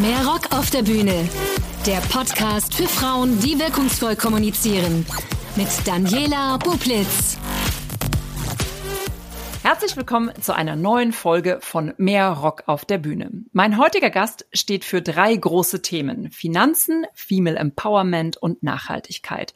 Mehr Rock auf der Bühne. Der Podcast für Frauen, die wirkungsvoll kommunizieren. Mit Daniela Bublitz. Herzlich willkommen zu einer neuen Folge von Mehr Rock auf der Bühne. Mein heutiger Gast steht für drei große Themen. Finanzen, Female Empowerment und Nachhaltigkeit.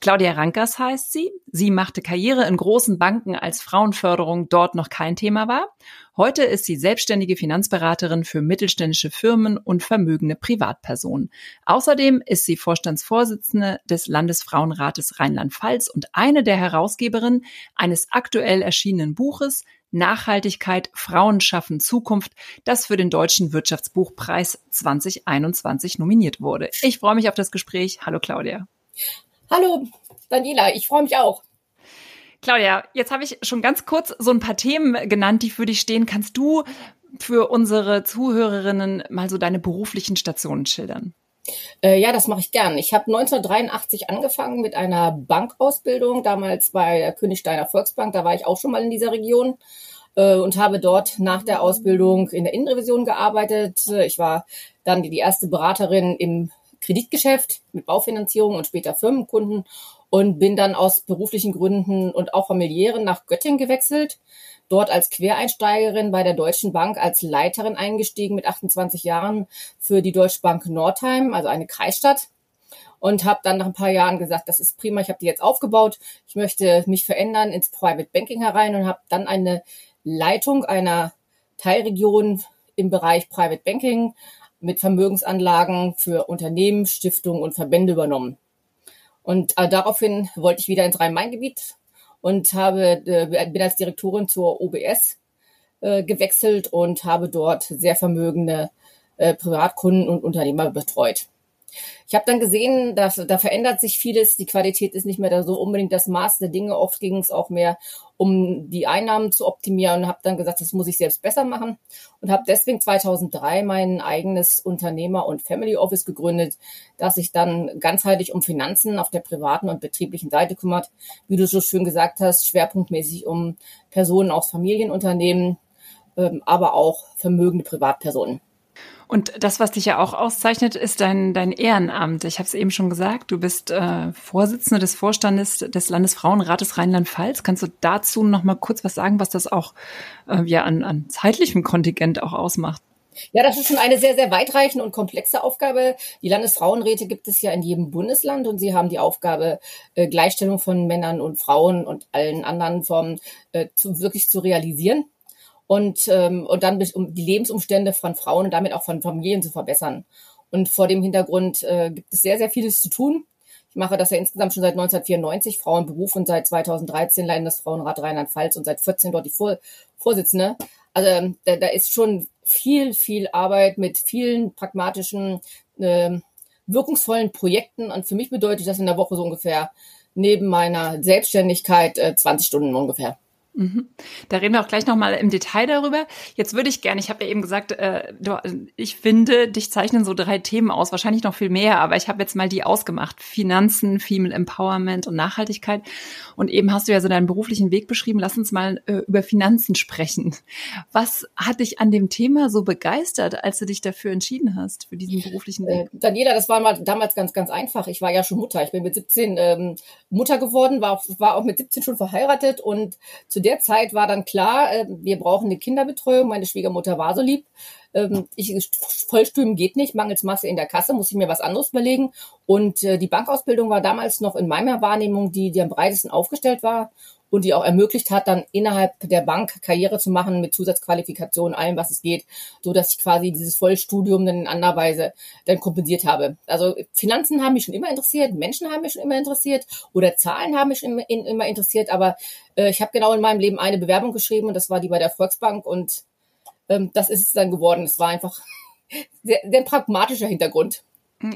Claudia Rankers heißt sie. Sie machte Karriere in großen Banken, als Frauenförderung dort noch kein Thema war. Heute ist sie selbstständige Finanzberaterin für mittelständische Firmen und vermögende Privatpersonen. Außerdem ist sie Vorstandsvorsitzende des Landesfrauenrates Rheinland-Pfalz und eine der Herausgeberinnen eines aktuell erschienenen Buches Nachhaltigkeit, Frauen schaffen Zukunft, das für den Deutschen Wirtschaftsbuchpreis 2021 nominiert wurde. Ich freue mich auf das Gespräch. Hallo Claudia. Hallo, Daniela, ich freue mich auch. Claudia, jetzt habe ich schon ganz kurz so ein paar Themen genannt, die für dich stehen. Kannst du für unsere Zuhörerinnen mal so deine beruflichen Stationen schildern? Äh, ja, das mache ich gern. Ich habe 1983 angefangen mit einer Bankausbildung, damals bei der Königsteiner Volksbank. Da war ich auch schon mal in dieser Region äh, und habe dort nach der Ausbildung in der Innenrevision gearbeitet. Ich war dann die erste Beraterin im Kreditgeschäft mit Baufinanzierung und später Firmenkunden und bin dann aus beruflichen Gründen und auch familiären nach Göttingen gewechselt. Dort als Quereinsteigerin bei der Deutschen Bank als Leiterin eingestiegen mit 28 Jahren für die Deutsche Bank Nordheim, also eine Kreisstadt. Und habe dann nach ein paar Jahren gesagt, das ist prima, ich habe die jetzt aufgebaut, ich möchte mich verändern ins Private Banking herein und habe dann eine Leitung einer Teilregion im Bereich Private Banking mit Vermögensanlagen für Unternehmen, Stiftungen und Verbände übernommen. Und äh, daraufhin wollte ich wieder ins Rhein-Main-Gebiet und habe, äh, bin als Direktorin zur OBS äh, gewechselt und habe dort sehr vermögende äh, Privatkunden und Unternehmer betreut. Ich habe dann gesehen, da, da verändert sich vieles. Die Qualität ist nicht mehr da so unbedingt das Maß der Dinge. Oft ging es auch mehr um die Einnahmen zu optimieren und habe dann gesagt, das muss ich selbst besser machen und habe deswegen 2003 mein eigenes Unternehmer- und Family Office gegründet, das sich dann ganzheitlich um Finanzen auf der privaten und betrieblichen Seite kümmert. Wie du so schön gesagt hast, schwerpunktmäßig um Personen aus Familienunternehmen, ähm, aber auch vermögende Privatpersonen. Und das, was dich ja auch auszeichnet, ist dein, dein Ehrenamt. Ich habe es eben schon gesagt, du bist äh, Vorsitzende des Vorstandes des Landesfrauenrates Rheinland-Pfalz. Kannst du dazu noch mal kurz was sagen, was das auch äh, ja an, an zeitlichem Kontingent auch ausmacht? Ja, das ist schon eine sehr, sehr weitreichende und komplexe Aufgabe. Die Landesfrauenräte gibt es ja in jedem Bundesland und sie haben die Aufgabe, äh, Gleichstellung von Männern und Frauen und allen anderen Formen äh, zu, wirklich zu realisieren und, ähm, und dann um die Lebensumstände von Frauen und damit auch von Familien zu verbessern. Und vor dem Hintergrund äh, gibt es sehr, sehr vieles zu tun. Ich mache das ja insgesamt schon seit 1994, Frauenberuf und seit 2013 Landesfrauenrat Rheinland-Pfalz und seit 14 dort die Vor Vorsitzende. Also ähm, da, da ist schon viel, viel Arbeit mit vielen pragmatischen, äh, wirkungsvollen Projekten. Und für mich bedeutet das in der Woche so ungefähr neben meiner Selbstständigkeit äh, 20 Stunden ungefähr. Mhm. Da reden wir auch gleich nochmal im Detail darüber. Jetzt würde ich gerne, ich habe ja eben gesagt, äh, du, ich finde, dich zeichnen so drei Themen aus, wahrscheinlich noch viel mehr, aber ich habe jetzt mal die ausgemacht. Finanzen, Female Empowerment und Nachhaltigkeit. Und eben hast du ja so deinen beruflichen Weg beschrieben. Lass uns mal äh, über Finanzen sprechen. Was hat dich an dem Thema so begeistert, als du dich dafür entschieden hast, für diesen beruflichen Weg? Äh, Daniela, das war mal damals ganz, ganz einfach. Ich war ja schon Mutter. Ich bin mit 17 ähm, Mutter geworden, war, war auch mit 17 schon verheiratet und zu der Zeit war dann klar, äh, wir brauchen eine Kinderbetreuung. Meine Schwiegermutter war so lieb. Ähm, ich, Vollstümen geht nicht, mangels Masse in der Kasse, muss ich mir was anderes überlegen. Und äh, die Bankausbildung war damals noch in meiner Wahrnehmung die, die am breitesten aufgestellt war und die auch ermöglicht hat, dann innerhalb der Bank Karriere zu machen mit Zusatzqualifikation, allem, was es geht, so dass ich quasi dieses Vollstudium dann in anderer Weise dann kompensiert habe. Also Finanzen haben mich schon immer interessiert, Menschen haben mich schon immer interessiert oder Zahlen haben mich immer, immer interessiert, aber äh, ich habe genau in meinem Leben eine Bewerbung geschrieben und das war die bei der Volksbank und ähm, das ist es dann geworden. Es war einfach sehr, sehr pragmatischer Hintergrund.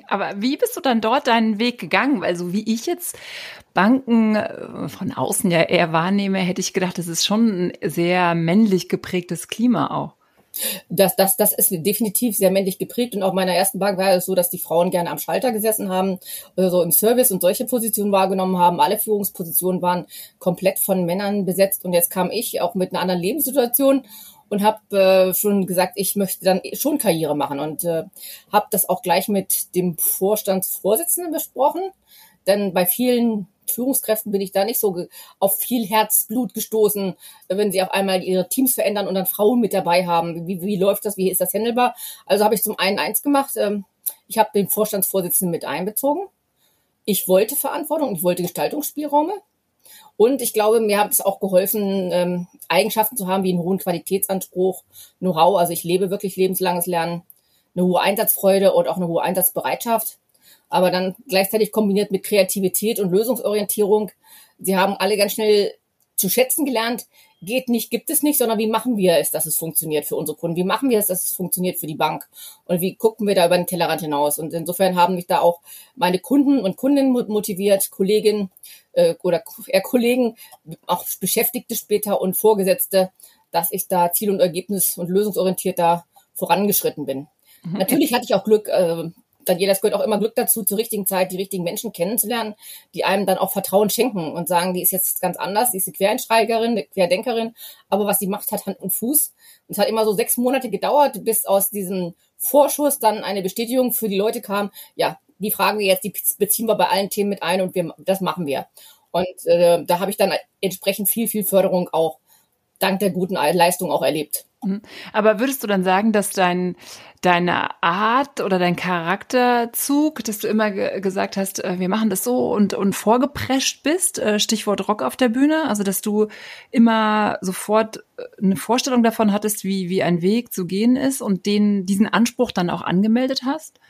Aber wie bist du dann dort deinen Weg gegangen? Weil so wie ich jetzt Banken äh, von außen ja eher wahrnehme, hätte ich gedacht, das ist schon ein sehr männlich geprägtes Klima auch. Das, das, das ist definitiv sehr männlich geprägt und auch meiner ersten Bank war es so, dass die Frauen gerne am Schalter gesessen haben, so also im Service und solche Positionen wahrgenommen haben. Alle Führungspositionen waren komplett von Männern besetzt und jetzt kam ich auch mit einer anderen Lebenssituation und habe äh, schon gesagt, ich möchte dann schon Karriere machen und äh, habe das auch gleich mit dem Vorstandsvorsitzenden besprochen, denn bei vielen Führungskräften bin ich da nicht so auf viel Herzblut gestoßen, wenn sie auf einmal ihre Teams verändern und dann Frauen mit dabei haben. Wie, wie läuft das? Wie ist das handelbar? Also habe ich zum einen eins gemacht. Ähm, ich habe den Vorstandsvorsitzenden mit einbezogen. Ich wollte Verantwortung, ich wollte Gestaltungsspielräume. Und ich glaube, mir hat es auch geholfen, ähm, Eigenschaften zu haben wie einen hohen Qualitätsanspruch, Know-how. Also ich lebe wirklich lebenslanges Lernen, eine hohe Einsatzfreude und auch eine hohe Einsatzbereitschaft. Aber dann gleichzeitig kombiniert mit Kreativität und Lösungsorientierung. Sie haben alle ganz schnell zu schätzen gelernt, geht nicht, gibt es nicht, sondern wie machen wir es, dass es funktioniert für unsere Kunden? Wie machen wir es, dass es funktioniert für die Bank? Und wie gucken wir da über den Tellerrand hinaus? Und insofern haben mich da auch meine Kunden und Kundinnen motiviert, Kolleginnen äh, oder eher Kollegen, auch Beschäftigte später und Vorgesetzte, dass ich da ziel- und ergebnis- und lösungsorientiert da vorangeschritten bin. Mhm. Natürlich hatte ich auch Glück, äh, jeder, es gehört auch immer Glück dazu, zur richtigen Zeit die richtigen Menschen kennenzulernen, die einem dann auch Vertrauen schenken und sagen, die ist jetzt ganz anders, die ist eine Quereinsteigerin, eine Querdenkerin, aber was sie macht, hat Hand und Fuß. Und es hat immer so sechs Monate gedauert, bis aus diesem Vorschuss dann eine Bestätigung für die Leute kam, ja, die fragen wir jetzt, die beziehen wir bei allen Themen mit ein und wir, das machen wir. Und äh, da habe ich dann entsprechend viel, viel Förderung auch dank der guten Leistung auch erlebt. Aber würdest du dann sagen, dass dein, deine Art oder dein Charakterzug, dass du immer ge gesagt hast, äh, wir machen das so und, und vorgeprescht bist, äh, Stichwort Rock auf der Bühne, also dass du immer sofort äh, eine Vorstellung davon hattest, wie, wie ein Weg zu gehen ist und den, diesen Anspruch dann auch angemeldet hast?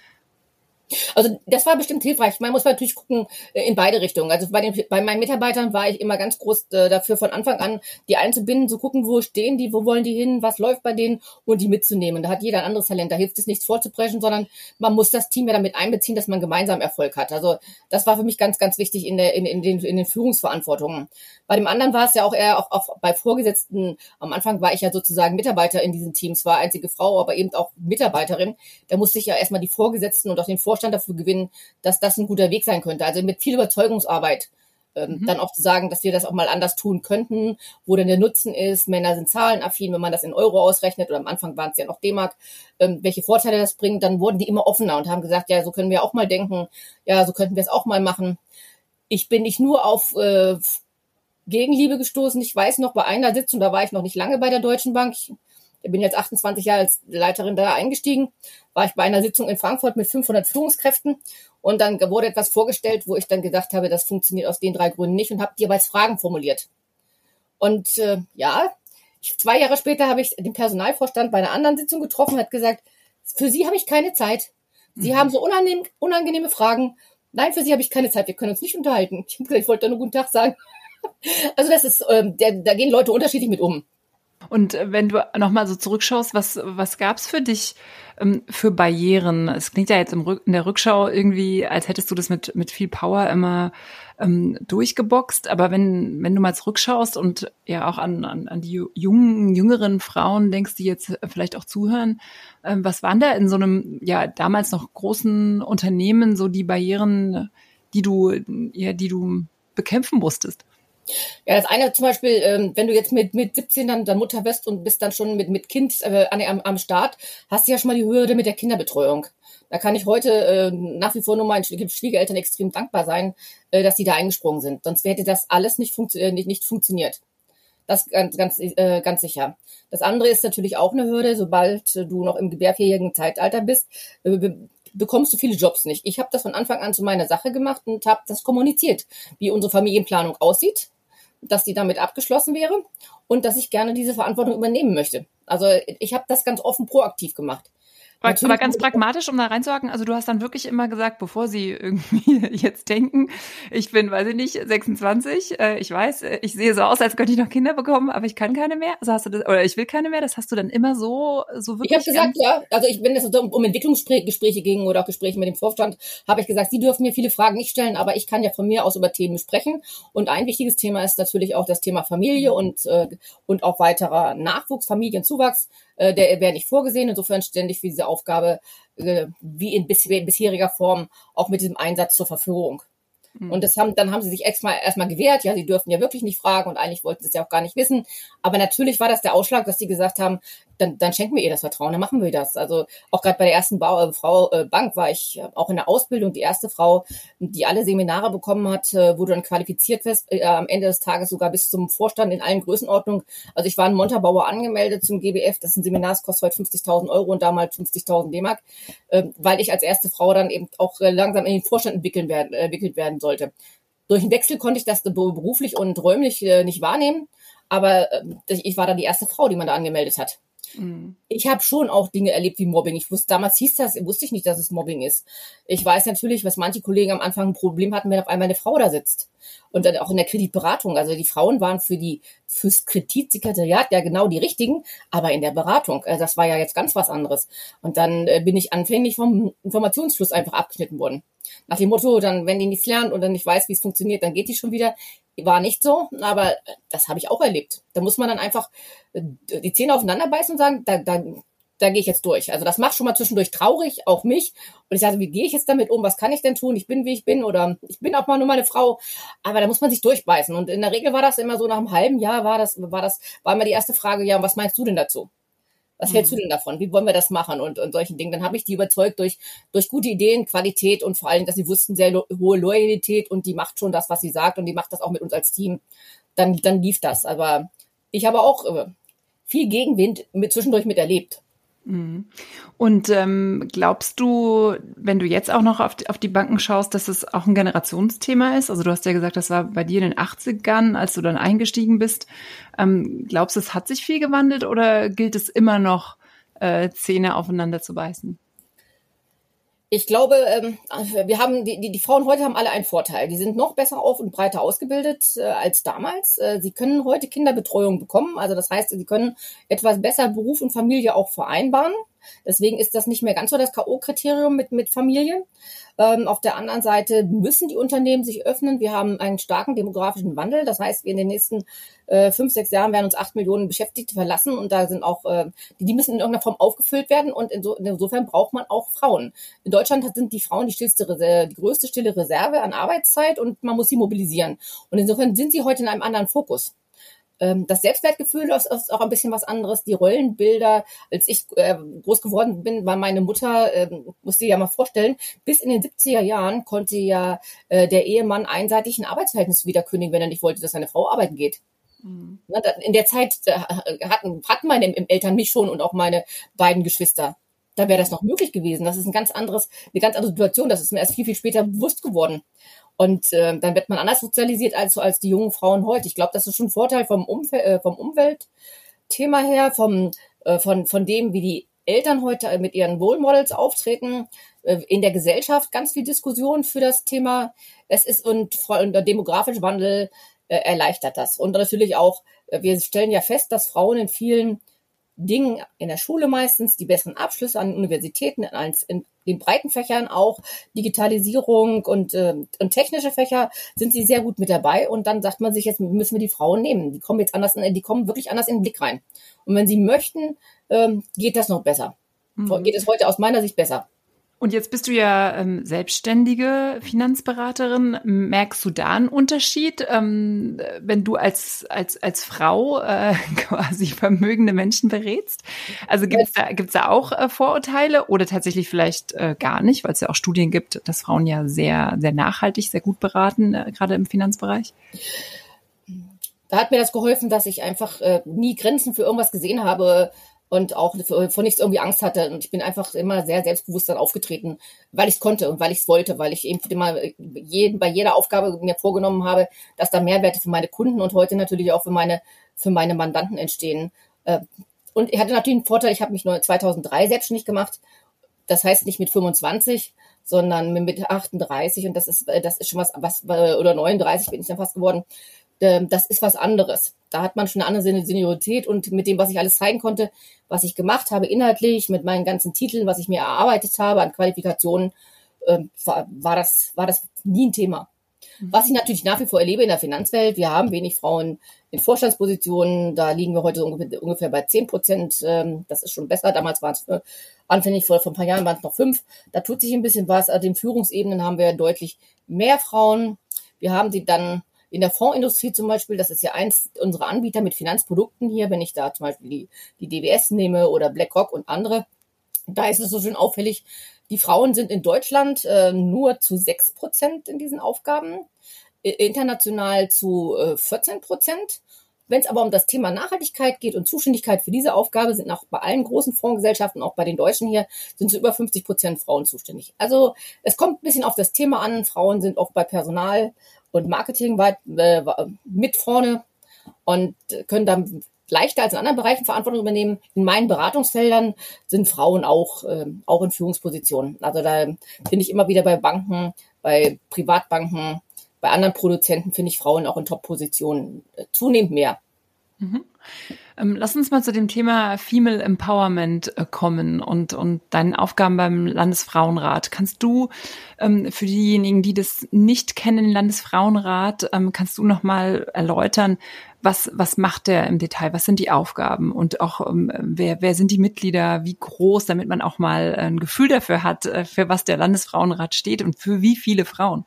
Also das war bestimmt hilfreich. Man muss natürlich gucken äh, in beide Richtungen. Also bei, den, bei meinen Mitarbeitern war ich immer ganz groß äh, dafür von Anfang an, die einzubinden, zu gucken, wo stehen die, wo wollen die hin, was läuft bei denen und die mitzunehmen. Da hat jeder ein anderes Talent. Da hilft es nichts vorzupreschen, sondern man muss das Team ja damit einbeziehen, dass man gemeinsam Erfolg hat. Also das war für mich ganz, ganz wichtig in, der, in, in, den, in den Führungsverantwortungen. Bei dem anderen war es ja auch eher auch, auch bei Vorgesetzten. Am Anfang war ich ja sozusagen Mitarbeiter in diesen Teams, war einzige Frau, aber eben auch Mitarbeiterin. Da musste ich ja erstmal die Vorgesetzten und auch den Vorstand Vorstand dafür gewinnen, dass das ein guter Weg sein könnte. Also mit viel Überzeugungsarbeit. Ähm, mhm. Dann auch zu sagen, dass wir das auch mal anders tun könnten, wo denn der Nutzen ist. Männer sind zahlenaffin, wenn man das in Euro ausrechnet, oder am Anfang waren es ja noch D-Mark, ähm, welche Vorteile das bringt, dann wurden die immer offener und haben gesagt, ja, so können wir auch mal denken, ja, so könnten wir es auch mal machen. Ich bin nicht nur auf äh, Gegenliebe gestoßen. Ich weiß noch bei einer Sitzung, da war ich noch nicht lange bei der Deutschen Bank. Ich ich bin jetzt 28 Jahre als Leiterin da eingestiegen, war ich bei einer Sitzung in Frankfurt mit 500 Führungskräften und dann wurde etwas vorgestellt, wo ich dann gedacht habe, das funktioniert aus den drei Gründen nicht und habe jeweils Fragen formuliert. Und äh, ja, ich, zwei Jahre später habe ich den Personalvorstand bei einer anderen Sitzung getroffen und hat gesagt, für Sie habe ich keine Zeit. Sie mhm. haben so unangenehm, unangenehme Fragen. Nein, für Sie habe ich keine Zeit. Wir können uns nicht unterhalten. Ich, ich wollte nur guten Tag sagen. Also das ist, ähm, der, da gehen Leute unterschiedlich mit um. Und wenn du nochmal so zurückschaust, was, was gab's für dich ähm, für Barrieren? Es klingt ja jetzt im in der Rückschau irgendwie, als hättest du das mit, mit viel Power immer ähm, durchgeboxt. Aber wenn, wenn du mal zurückschaust und ja auch an, an, an die jungen, jüngeren Frauen denkst, die jetzt vielleicht auch zuhören, ähm, was waren da in so einem, ja, damals noch großen Unternehmen so die Barrieren, die du, ja, die du bekämpfen musstest? Ja, das eine zum Beispiel, ähm, wenn du jetzt mit, mit 17 dann, dann Mutter wirst und bist dann schon mit, mit Kind äh, am, am Start, hast du ja schon mal die Hürde mit der Kinderbetreuung. Da kann ich heute äh, nach wie vor nur meinen Schwiegereltern extrem dankbar sein, äh, dass sie da eingesprungen sind. Sonst hätte das alles nicht, funktio äh, nicht, nicht funktioniert. Das ganz, ganz, äh, ganz sicher. Das andere ist natürlich auch eine Hürde, sobald du noch im gebärfähigen Zeitalter bist, äh, bekommst du viele Jobs nicht. Ich habe das von Anfang an zu meiner Sache gemacht und habe das kommuniziert, wie unsere Familienplanung aussieht dass die damit abgeschlossen wäre und dass ich gerne diese Verantwortung übernehmen möchte. Also ich habe das ganz offen proaktiv gemacht. Aber, aber ganz pragmatisch, um da reinzuhaken, also du hast dann wirklich immer gesagt, bevor sie irgendwie jetzt denken, ich bin, weiß ich nicht, 26, äh, ich weiß, äh, ich sehe so aus, als könnte ich noch Kinder bekommen, aber ich kann keine mehr. Also hast du das, oder ich will keine mehr, das hast du dann immer so, so wirklich. Ich habe gesagt, ja, also ich, wenn es um, um Entwicklungsgespräche ging oder auch Gespräche mit dem Vorstand, habe ich gesagt, sie dürfen mir viele Fragen nicht stellen, aber ich kann ja von mir aus über Themen sprechen. Und ein wichtiges Thema ist natürlich auch das Thema Familie und, äh, und auch weiterer Nachwuchs, Familienzuwachs äh, der wäre nicht vorgesehen. Insofern ständig für diese Aufgabe äh, wie in bis, bisheriger Form auch mit diesem Einsatz zur Verfügung. Mhm. Und das haben, dann haben sie sich erstmal erstmal gewehrt, ja, sie dürfen ja wirklich nicht fragen und eigentlich wollten sie es ja auch gar nicht wissen. Aber natürlich war das der Ausschlag, dass sie gesagt haben, dann, dann schenken wir ihr das Vertrauen, dann machen wir das. Also auch gerade bei der ersten Bau, äh, Frau äh, Bank war ich äh, auch in der Ausbildung die erste Frau, die alle Seminare bekommen hat, äh, wo du dann qualifiziert wirst, äh, am Ende des Tages sogar bis zum Vorstand in allen Größenordnungen. Also ich war in Montabaur angemeldet zum GBF, das ist ein Seminar, das kostet heute 50.000 Euro und damals 50.000 D-Mark, äh, weil ich als erste Frau dann eben auch äh, langsam in den Vorstand entwickeln werden, äh, entwickelt werden sollte. Durch den Wechsel konnte ich das beruflich und räumlich äh, nicht wahrnehmen, aber äh, ich war dann die erste Frau, die man da angemeldet hat. Mhm. Ich habe schon auch Dinge erlebt wie Mobbing. Ich wusste damals hieß das, wusste ich nicht, dass es Mobbing ist. Ich weiß natürlich, was manche Kollegen am Anfang ein Problem hatten, wenn auf einmal eine Frau da sitzt. Und dann auch in der Kreditberatung. Also die Frauen waren für die fürs Kreditsekretariat ja genau die richtigen, aber in der Beratung, äh, das war ja jetzt ganz was anderes. Und dann äh, bin ich anfänglich vom Informationsfluss einfach abgeschnitten worden. Nach dem Motto, dann, wenn die nichts lernt und dann nicht weiß, wie es funktioniert, dann geht die schon wieder. War nicht so, aber das habe ich auch erlebt. Da muss man dann einfach äh, die Zähne aufeinander beißen und sagen, da, da, da gehe ich jetzt durch. Also das macht schon mal zwischendurch traurig, auch mich. Und ich sage, wie gehe ich jetzt damit um? Was kann ich denn tun? Ich bin, wie ich bin oder ich bin auch mal nur meine Frau. Aber da muss man sich durchbeißen. Und in der Regel war das immer so nach einem halben Jahr war das, war das, war immer die erste Frage, ja, was meinst du denn dazu? Was mhm. hältst du denn davon? Wie wollen wir das machen? Und, und solchen Dingen. Dann habe ich die überzeugt durch, durch gute Ideen, Qualität und vor allem, dass sie wussten, sehr lo hohe Loyalität und die macht schon das, was sie sagt und die macht das auch mit uns als Team. Dann, dann lief das. Aber ich habe auch äh, viel Gegenwind mit, zwischendurch miterlebt. Mhm. Und ähm, glaubst du, wenn du jetzt auch noch auf die, auf die Banken schaust, dass es auch ein Generationsthema ist? Also du hast ja gesagt, das war bei dir in den 80ern, als du dann eingestiegen bist. Ähm, glaubst du, es hat sich viel gewandelt oder gilt es immer noch, äh, Zähne aufeinander zu beißen? Ich glaube, ähm, wir haben die, die, die Frauen heute haben alle einen Vorteil. Die sind noch besser auf und breiter ausgebildet äh, als damals. Äh, sie können heute Kinderbetreuung bekommen. Also das heißt, sie können etwas besser Beruf und Familie auch vereinbaren. Deswegen ist das nicht mehr ganz so das K.O.-Kriterium mit, mit Familien. Ähm, auf der anderen Seite müssen die Unternehmen sich öffnen. Wir haben einen starken demografischen Wandel. Das heißt, wir in den nächsten äh, fünf, sechs Jahren werden uns acht Millionen Beschäftigte verlassen und da sind auch, äh, die, die müssen in irgendeiner Form aufgefüllt werden und inso, insofern braucht man auch Frauen. In Deutschland sind die Frauen die stillste, die größte stille Reserve an Arbeitszeit und man muss sie mobilisieren. Und insofern sind sie heute in einem anderen Fokus. Ähm, das Selbstwertgefühl ist, ist, auch ein bisschen was anderes. Die Rollenbilder, als ich äh, groß geworden bin, war meine Mutter, äh, musste ja mal vorstellen, bis in den 70er Jahren konnte ja äh, der Ehemann einseitig ein Arbeitsverhältnis wieder kündigen, wenn er nicht wollte, dass seine Frau arbeiten geht. Mhm. In der Zeit äh, hatten, hatten meine Eltern mich schon und auch meine beiden Geschwister da wäre das noch möglich gewesen. Das ist ein ganz anderes, eine ganz andere Situation. Das ist mir erst viel, viel später bewusst geworden. Und äh, dann wird man anders sozialisiert als als die jungen Frauen heute. Ich glaube, das ist schon ein Vorteil vom, Umfeld, äh, vom Umweltthema her, vom, äh, von, von dem, wie die Eltern heute mit ihren Role Models auftreten, äh, in der Gesellschaft ganz viel Diskussion für das Thema. Es ist und, und der demografische Wandel äh, erleichtert das. Und natürlich auch, äh, wir stellen ja fest, dass Frauen in vielen Dingen in der Schule meistens, die besseren Abschlüsse an Universitäten, in, in den breiten Fächern auch, Digitalisierung und, äh, und technische Fächer sind sie sehr gut mit dabei. Und dann sagt man sich, jetzt müssen wir die Frauen nehmen. Die kommen jetzt anders, in, die kommen wirklich anders in den Blick rein. Und wenn sie möchten, ähm, geht das noch besser. Mhm. Geht es heute aus meiner Sicht besser. Und jetzt bist du ja ähm, selbstständige Finanzberaterin. Merkst du da einen Unterschied, ähm, wenn du als, als, als Frau äh, quasi vermögende Menschen berätst? Also gibt es da, gibt's da auch äh, Vorurteile oder tatsächlich vielleicht äh, gar nicht, weil es ja auch Studien gibt, dass Frauen ja sehr, sehr nachhaltig, sehr gut beraten, äh, gerade im Finanzbereich? Da hat mir das geholfen, dass ich einfach äh, nie Grenzen für irgendwas gesehen habe, und auch vor nichts irgendwie Angst hatte. Und ich bin einfach immer sehr selbstbewusst dann aufgetreten, weil ich es konnte und weil ich es wollte, weil ich eben immer jeden, bei jeder Aufgabe mir vorgenommen habe, dass da Mehrwerte für meine Kunden und heute natürlich auch für meine, für meine Mandanten entstehen. Äh, und ich hatte natürlich einen Vorteil, ich habe mich 2003 selbstständig gemacht. Das heißt nicht mit 25, sondern mit 38 und das ist, das ist schon was, was, oder 39 bin ich dann fast geworden. Ähm, das ist was anderes. Da hat man schon eine andere Seniorität und mit dem, was ich alles zeigen konnte, was ich gemacht habe inhaltlich, mit meinen ganzen Titeln, was ich mir erarbeitet habe an Qualifikationen, ähm, war, war, das, war das nie ein Thema. Mhm. Was ich natürlich nach wie vor erlebe in der Finanzwelt, wir haben wenig Frauen in Vorstandspositionen, da liegen wir heute ungefähr bei zehn Prozent, ähm, das ist schon besser, damals waren es äh, anfänglich vor, vor ein paar Jahren waren es noch fünf, da tut sich ein bisschen was, also den Führungsebenen haben wir deutlich mehr Frauen, Wir haben sie dann in der Fondsindustrie zum Beispiel, das ist ja eins unserer Anbieter mit Finanzprodukten hier, wenn ich da zum Beispiel die, die DWS nehme oder BlackRock und andere, da ist es so schön auffällig, die Frauen sind in Deutschland äh, nur zu sechs Prozent in diesen Aufgaben, international zu äh, 14 Prozent. Wenn es aber um das Thema Nachhaltigkeit geht und Zuständigkeit für diese Aufgabe, sind auch bei allen großen Fondsgesellschaften, auch bei den Deutschen hier, sind so über 50 Prozent Frauen zuständig. Also es kommt ein bisschen auf das Thema an. Frauen sind auch bei Personal und Marketing weit, äh, mit vorne und können dann leichter als in anderen Bereichen Verantwortung übernehmen. In meinen Beratungsfeldern sind Frauen auch, äh, auch in Führungspositionen. Also da finde ich immer wieder bei Banken, bei Privatbanken, bei anderen Produzenten finde ich Frauen auch in Top-Positionen äh, zunehmend mehr. Mhm. Ähm, lass uns mal zu dem Thema Female Empowerment äh, kommen und, und deinen Aufgaben beim Landesfrauenrat. Kannst du ähm, für diejenigen, die das nicht kennen, Landesfrauenrat, ähm, kannst du noch mal erläutern, was, was macht der im Detail? Was sind die Aufgaben? Und auch, ähm, wer, wer sind die Mitglieder? Wie groß, damit man auch mal ein Gefühl dafür hat, äh, für was der Landesfrauenrat steht und für wie viele Frauen?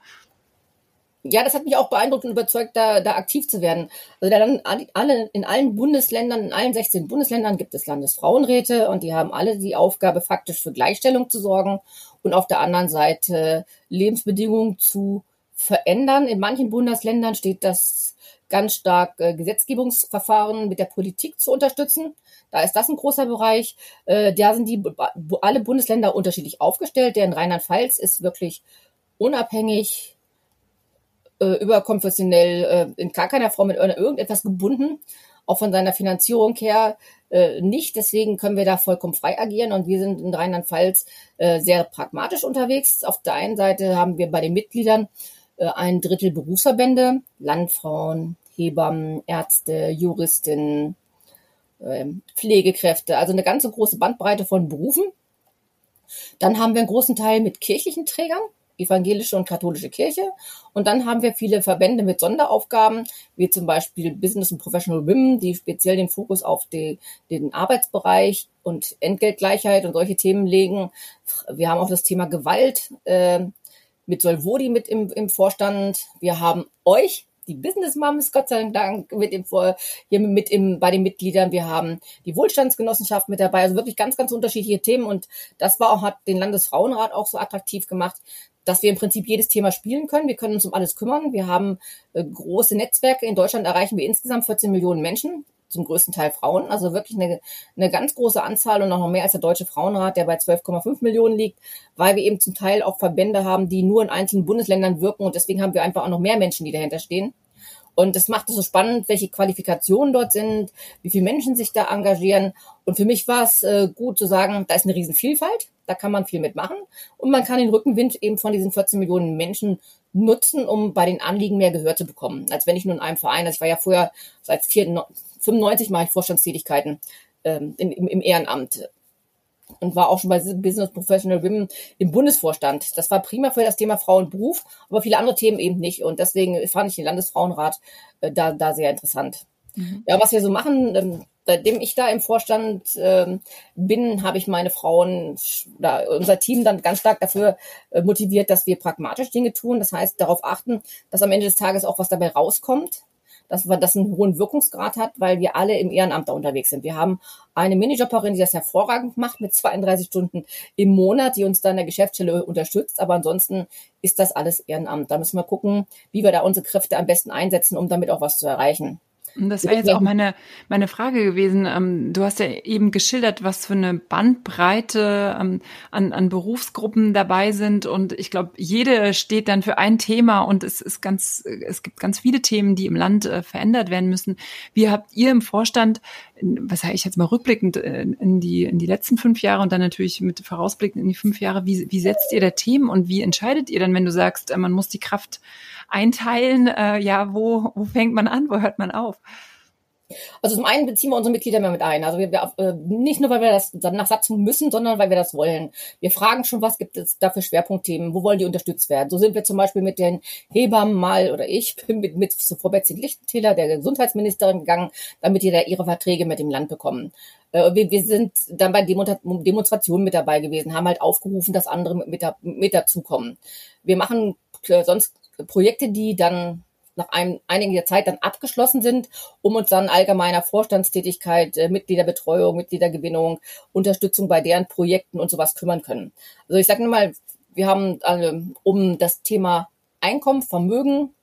Ja, das hat mich auch beeindruckt und überzeugt, da, da aktiv zu werden. Also da dann alle, in allen Bundesländern, in allen 16 Bundesländern gibt es Landesfrauenräte und die haben alle die Aufgabe, faktisch für Gleichstellung zu sorgen und auf der anderen Seite Lebensbedingungen zu verändern. In manchen Bundesländern steht das ganz stark äh, Gesetzgebungsverfahren mit der Politik zu unterstützen. Da ist das ein großer Bereich. Äh, da sind die alle Bundesländer unterschiedlich aufgestellt. Der in Rheinland-Pfalz ist wirklich unabhängig äh, überkonfessionell äh, in gar keiner Form mit irgendetwas gebunden, auch von seiner Finanzierung her äh, nicht. Deswegen können wir da vollkommen frei agieren und wir sind in Rheinland-Pfalz äh, sehr pragmatisch unterwegs. Auf der einen Seite haben wir bei den Mitgliedern äh, ein Drittel Berufsverbände, Landfrauen, Hebammen, Ärzte, Juristinnen, äh, Pflegekräfte, also eine ganze große Bandbreite von Berufen. Dann haben wir einen großen Teil mit kirchlichen Trägern, evangelische und katholische Kirche. Und dann haben wir viele Verbände mit Sonderaufgaben, wie zum Beispiel Business and Professional Women, die speziell den Fokus auf die, den Arbeitsbereich und Entgeltgleichheit und solche Themen legen. Wir haben auch das Thema Gewalt äh, mit Solvodi mit im, im Vorstand. Wir haben euch die Business Moms, Gott sei Dank, mit dem, hier mit im, bei den Mitgliedern. Wir haben die Wohlstandsgenossenschaft mit dabei. Also wirklich ganz, ganz unterschiedliche Themen. Und das war auch, hat den Landesfrauenrat auch so attraktiv gemacht, dass wir im Prinzip jedes Thema spielen können. Wir können uns um alles kümmern. Wir haben äh, große Netzwerke. In Deutschland erreichen wir insgesamt 14 Millionen Menschen, zum größten Teil Frauen. Also wirklich eine, eine ganz große Anzahl und noch mehr als der Deutsche Frauenrat, der bei 12,5 Millionen liegt, weil wir eben zum Teil auch Verbände haben, die nur in einzelnen Bundesländern wirken und deswegen haben wir einfach auch noch mehr Menschen, die dahinter stehen. Und das macht es so spannend, welche Qualifikationen dort sind, wie viele Menschen sich da engagieren. Und für mich war es äh, gut zu sagen, da ist eine Riesenvielfalt, da kann man viel mitmachen. Und man kann den Rückenwind eben von diesen 14 Millionen Menschen nutzen, um bei den Anliegen mehr Gehör zu bekommen, als wenn ich nur in einem Verein, also ich war ja vorher seit 95 mache ich Vorstandstätigkeiten ähm, im, im Ehrenamt und war auch schon bei Business Professional Women im Bundesvorstand. Das war prima für das Thema Frau und Beruf, aber viele andere Themen eben nicht. Und deswegen fand ich den Landesfrauenrat äh, da, da sehr interessant. Mhm. Ja, was wir so machen, ähm, seitdem ich da im Vorstand ähm, bin, habe ich meine Frauen oder unser Team dann ganz stark dafür äh, motiviert, dass wir pragmatisch Dinge tun. Das heißt, darauf achten, dass am Ende des Tages auch was dabei rauskommt dass wir das einen hohen Wirkungsgrad hat, weil wir alle im Ehrenamt da unterwegs sind. Wir haben eine Minijobberin, die das hervorragend macht mit 32 Stunden im Monat, die uns da in der Geschäftsstelle unterstützt. Aber ansonsten ist das alles Ehrenamt. Da müssen wir gucken, wie wir da unsere Kräfte am besten einsetzen, um damit auch was zu erreichen. Und das wäre jetzt auch meine, meine Frage gewesen. Ähm, du hast ja eben geschildert, was für eine Bandbreite ähm, an, an Berufsgruppen dabei sind. Und ich glaube, jede steht dann für ein Thema und es ist ganz, es gibt ganz viele Themen, die im Land äh, verändert werden müssen. Wie habt ihr im Vorstand, was sage ich jetzt mal rückblickend äh, in die, in die letzten fünf Jahre und dann natürlich mit vorausblickend in die fünf Jahre, wie, wie setzt ihr da Themen und wie entscheidet ihr dann, wenn du sagst, äh, man muss die Kraft einteilen, ja, wo, wo fängt man an, wo hört man auf? Also zum einen beziehen wir unsere Mitglieder mehr mit ein. Also wir, wir äh, nicht nur, weil wir das nach Satzung müssen, sondern weil wir das wollen. Wir fragen schon, was gibt es da für Schwerpunktthemen, wo wollen die unterstützt werden. So sind wir zum Beispiel mit den Hebammen mal oder ich bin mit, mit Frau Betsy Lichtentäler, der Gesundheitsministerin, gegangen, damit die da ihre Verträge mit dem Land bekommen. Äh, wir, wir sind dann bei Demonstrationen mit dabei gewesen, haben halt aufgerufen, dass andere mit, mit, mit dazukommen. Wir machen äh, sonst Projekte, die dann nach einem, einiger Zeit dann abgeschlossen sind, um uns dann allgemeiner Vorstandstätigkeit, äh, Mitgliederbetreuung, Mitgliedergewinnung, Unterstützung bei deren Projekten und sowas kümmern können. Also ich sage nur mal, wir haben äh, um das Thema Einkommen, Vermögen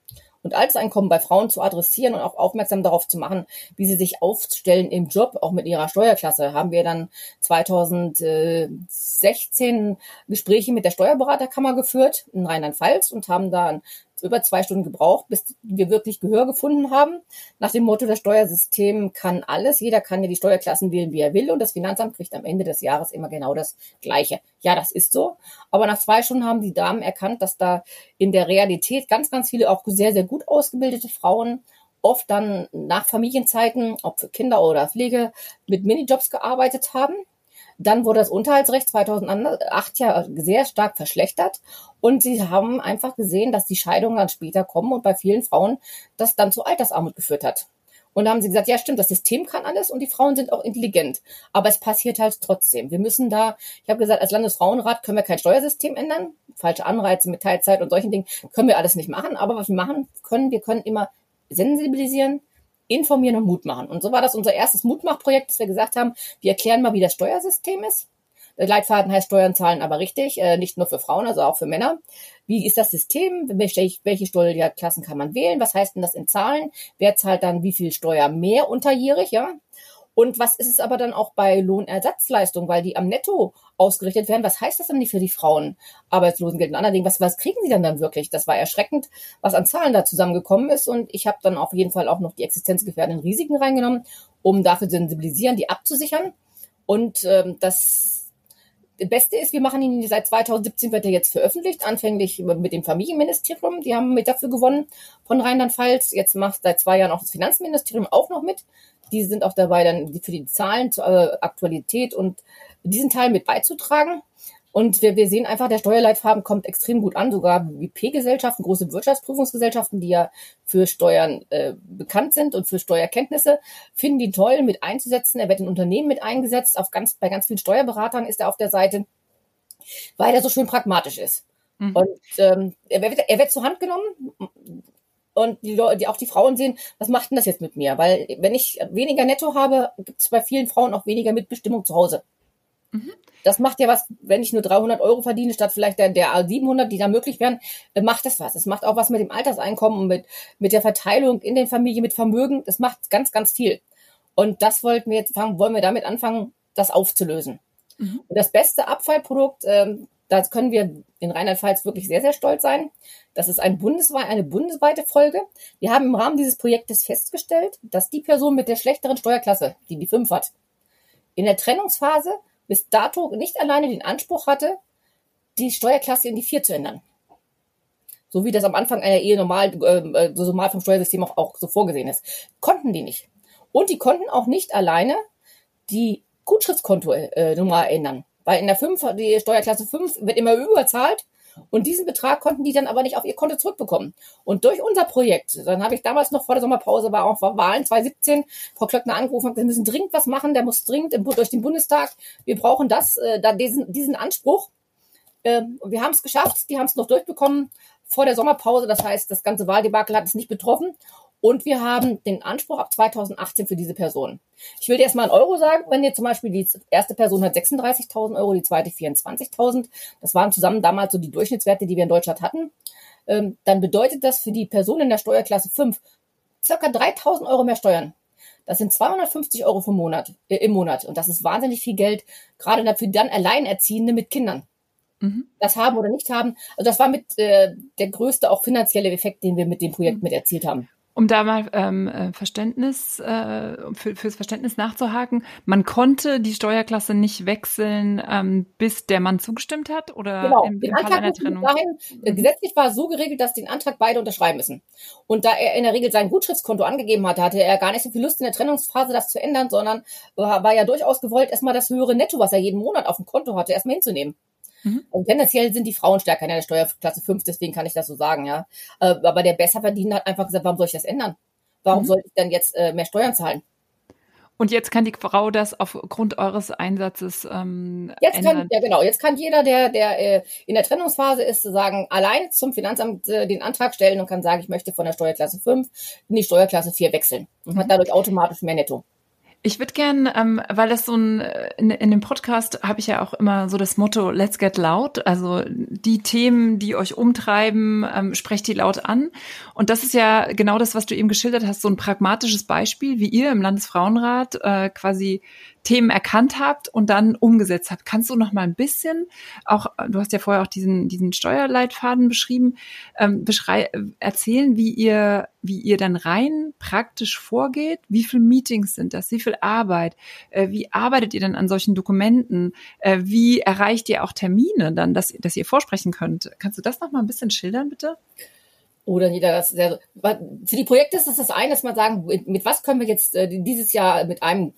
und Alterseinkommen bei Frauen zu adressieren und auch aufmerksam darauf zu machen, wie sie sich aufstellen im Job, auch mit ihrer Steuerklasse, haben wir dann 2016 Gespräche mit der Steuerberaterkammer geführt in Rheinland-Pfalz und haben da über zwei Stunden gebraucht, bis wir wirklich Gehör gefunden haben. Nach dem Motto, das Steuersystem kann alles. Jeder kann ja die Steuerklassen wählen, wie er will. Und das Finanzamt kriegt am Ende des Jahres immer genau das Gleiche. Ja, das ist so. Aber nach zwei Stunden haben die Damen erkannt, dass da in der Realität ganz, ganz viele auch sehr, sehr gut ausgebildete Frauen oft dann nach Familienzeiten, ob für Kinder oder Pflege, mit Minijobs gearbeitet haben dann wurde das Unterhaltsrecht 2008 ja sehr stark verschlechtert und sie haben einfach gesehen, dass die Scheidungen dann später kommen und bei vielen Frauen das dann zu Altersarmut geführt hat. Und da haben sie gesagt, ja stimmt, das System kann alles und die Frauen sind auch intelligent. Aber es passiert halt trotzdem. Wir müssen da, ich habe gesagt, als Landesfrauenrat können wir kein Steuersystem ändern. Falsche Anreize mit Teilzeit und solchen Dingen können wir alles nicht machen. Aber was wir machen können, wir können immer sensibilisieren, informieren und Mut machen. Und so war das unser erstes Mutmachprojekt, dass wir gesagt haben, wir erklären mal, wie das Steuersystem ist. Der Leitfaden heißt Steuern zahlen aber richtig, äh, nicht nur für Frauen, also auch für Männer. Wie ist das System? Welche, Steuerklassen kann man wählen? Was heißt denn das in Zahlen? Wer zahlt dann wie viel Steuer mehr unterjährig? Ja, und was ist es aber dann auch bei Lohnersatzleistung, weil die am Netto ausgerichtet werden? Was heißt das dann für die Frauen? Arbeitslosengeld und andere Dinge. Was, was kriegen sie dann dann wirklich? Das war erschreckend, was an Zahlen da zusammengekommen ist. Und ich habe dann auf jeden Fall auch noch die existenzgefährdenden Risiken reingenommen, um dafür zu sensibilisieren, die abzusichern. Und ähm, das Beste ist, wir machen ihn seit 2017 wird er jetzt veröffentlicht, anfänglich mit dem Familienministerium. Die haben mit dafür gewonnen von Rheinland-Pfalz. Jetzt macht seit zwei Jahren auch das Finanzministerium auch noch mit. Die sind auch dabei, dann für die Zahlen zur äh, Aktualität und diesen Teil mit beizutragen. Und wir, wir sehen einfach, der Steuerleitfaden kommt extrem gut an. Sogar WP-Gesellschaften, große Wirtschaftsprüfungsgesellschaften, die ja für Steuern äh, bekannt sind und für Steuerkenntnisse, finden die toll mit einzusetzen. Er wird in Unternehmen mit eingesetzt. Auf ganz, bei ganz vielen Steuerberatern ist er auf der Seite, weil er so schön pragmatisch ist. Mhm. Und ähm, er, wird, er wird zur Hand genommen und die, die auch die Frauen sehen, was macht denn das jetzt mit mir? Weil wenn ich weniger Netto habe, gibt es bei vielen Frauen auch weniger Mitbestimmung zu Hause. Mhm. Das macht ja was, wenn ich nur 300 Euro verdiene, statt vielleicht der, der 700, die da möglich wären, macht das was. Es macht auch was mit dem Alterseinkommen und mit, mit der Verteilung in den Familien, mit Vermögen. Das macht ganz, ganz viel. Und das wollten wir jetzt fangen, wollen wir damit anfangen, das aufzulösen. Mhm. Und das beste Abfallprodukt, ähm, da können wir in Rheinland-Pfalz wirklich sehr, sehr stolz sein. Das ist ein bundesweit, eine bundesweite Folge. Wir haben im Rahmen dieses Projektes festgestellt, dass die Person mit der schlechteren Steuerklasse, die die 5 hat, in der Trennungsphase bis dato nicht alleine den Anspruch hatte, die Steuerklasse in die 4 zu ändern. So wie das am Anfang einer Ehe normal, äh, so normal vom Steuersystem auch, auch so vorgesehen ist. Konnten die nicht. Und die konnten auch nicht alleine die Gutschriftskonto-Nummer äh, ändern. Weil in der 5, die Steuerklasse 5 wird immer überzahlt und diesen Betrag konnten die dann aber nicht auf ihr Konto zurückbekommen. Und durch unser Projekt, dann habe ich damals noch vor der Sommerpause, war auch Wahlen 2017, Frau Klöckner angerufen, wir müssen dringend was machen, der muss dringend im, durch den Bundestag, wir brauchen das, äh, da diesen, diesen Anspruch. Ähm, wir haben es geschafft, die haben es noch durchbekommen vor der Sommerpause, das heißt, das ganze Wahldebakel hat es nicht betroffen. Und wir haben den Anspruch ab 2018 für diese Person. Ich will dir erstmal einen Euro sagen, wenn ihr zum Beispiel die erste Person hat 36.000 Euro, die zweite 24.000, das waren zusammen damals so die Durchschnittswerte, die wir in Deutschland hatten, ähm, dann bedeutet das für die Person in der Steuerklasse 5 circa 3.000 Euro mehr Steuern. Das sind 250 Euro vom Monat, äh, im Monat. Und das ist wahnsinnig viel Geld, gerade dafür dann Alleinerziehende mit Kindern. Mhm. Das haben oder nicht haben. Also das war mit äh, der größte auch finanzielle Effekt, den wir mit dem Projekt mhm. mit erzielt haben. Um da mal ähm, äh, Verständnis, äh, für, fürs Verständnis nachzuhaken, man konnte die Steuerklasse nicht wechseln, ähm, bis der Mann zugestimmt hat oder genau. im, im Fall einer Trennung? Dahin, äh, gesetzlich war es so geregelt, dass den Antrag beide unterschreiben müssen. Und da er in der Regel sein Gutschriftskonto angegeben hatte, hatte er gar nicht so viel Lust in der Trennungsphase, das zu ändern, sondern war ja durchaus gewollt, erstmal das höhere Netto, was er jeden Monat auf dem Konto hatte, erstmal hinzunehmen. Mhm. Und tendenziell sind die Frauen stärker in der Steuerklasse 5, deswegen kann ich das so sagen, ja. Äh, aber der Besserverdiener hat einfach gesagt, warum soll ich das ändern? Warum mhm. soll ich dann jetzt äh, mehr Steuern zahlen? Und jetzt kann die Frau das aufgrund eures Einsatzes ähm, jetzt ändern. Kann, ja, genau. Jetzt kann jeder, der, der äh, in der Trennungsphase ist, sagen, allein zum Finanzamt äh, den Antrag stellen und kann sagen, ich möchte von der Steuerklasse 5 in die Steuerklasse 4 wechseln und mhm. hat dadurch automatisch mehr Netto. Ich würde gern, ähm, weil das so ein, in, in dem Podcast habe ich ja auch immer so das Motto Let's get loud. Also die Themen, die euch umtreiben, ähm, sprecht die laut an. Und das ist ja genau das, was du eben geschildert hast, so ein pragmatisches Beispiel, wie ihr im Landesfrauenrat äh, quasi Themen erkannt habt und dann umgesetzt habt. Kannst du noch mal ein bisschen, auch du hast ja vorher auch diesen diesen Steuerleitfaden beschrieben, ähm, beschrei erzählen, wie ihr wie ihr dann rein praktisch vorgeht? Wie viele Meetings sind das? Wie viel Arbeit? Äh, wie arbeitet ihr dann an solchen Dokumenten? Äh, wie erreicht ihr auch Termine dann, dass dass ihr vorsprechen könnt? Kannst du das noch mal ein bisschen schildern, bitte? Oder das sehr, für die Projekte ist es das eine, dass man sagen, mit, mit was können wir jetzt äh, dieses Jahr mit einem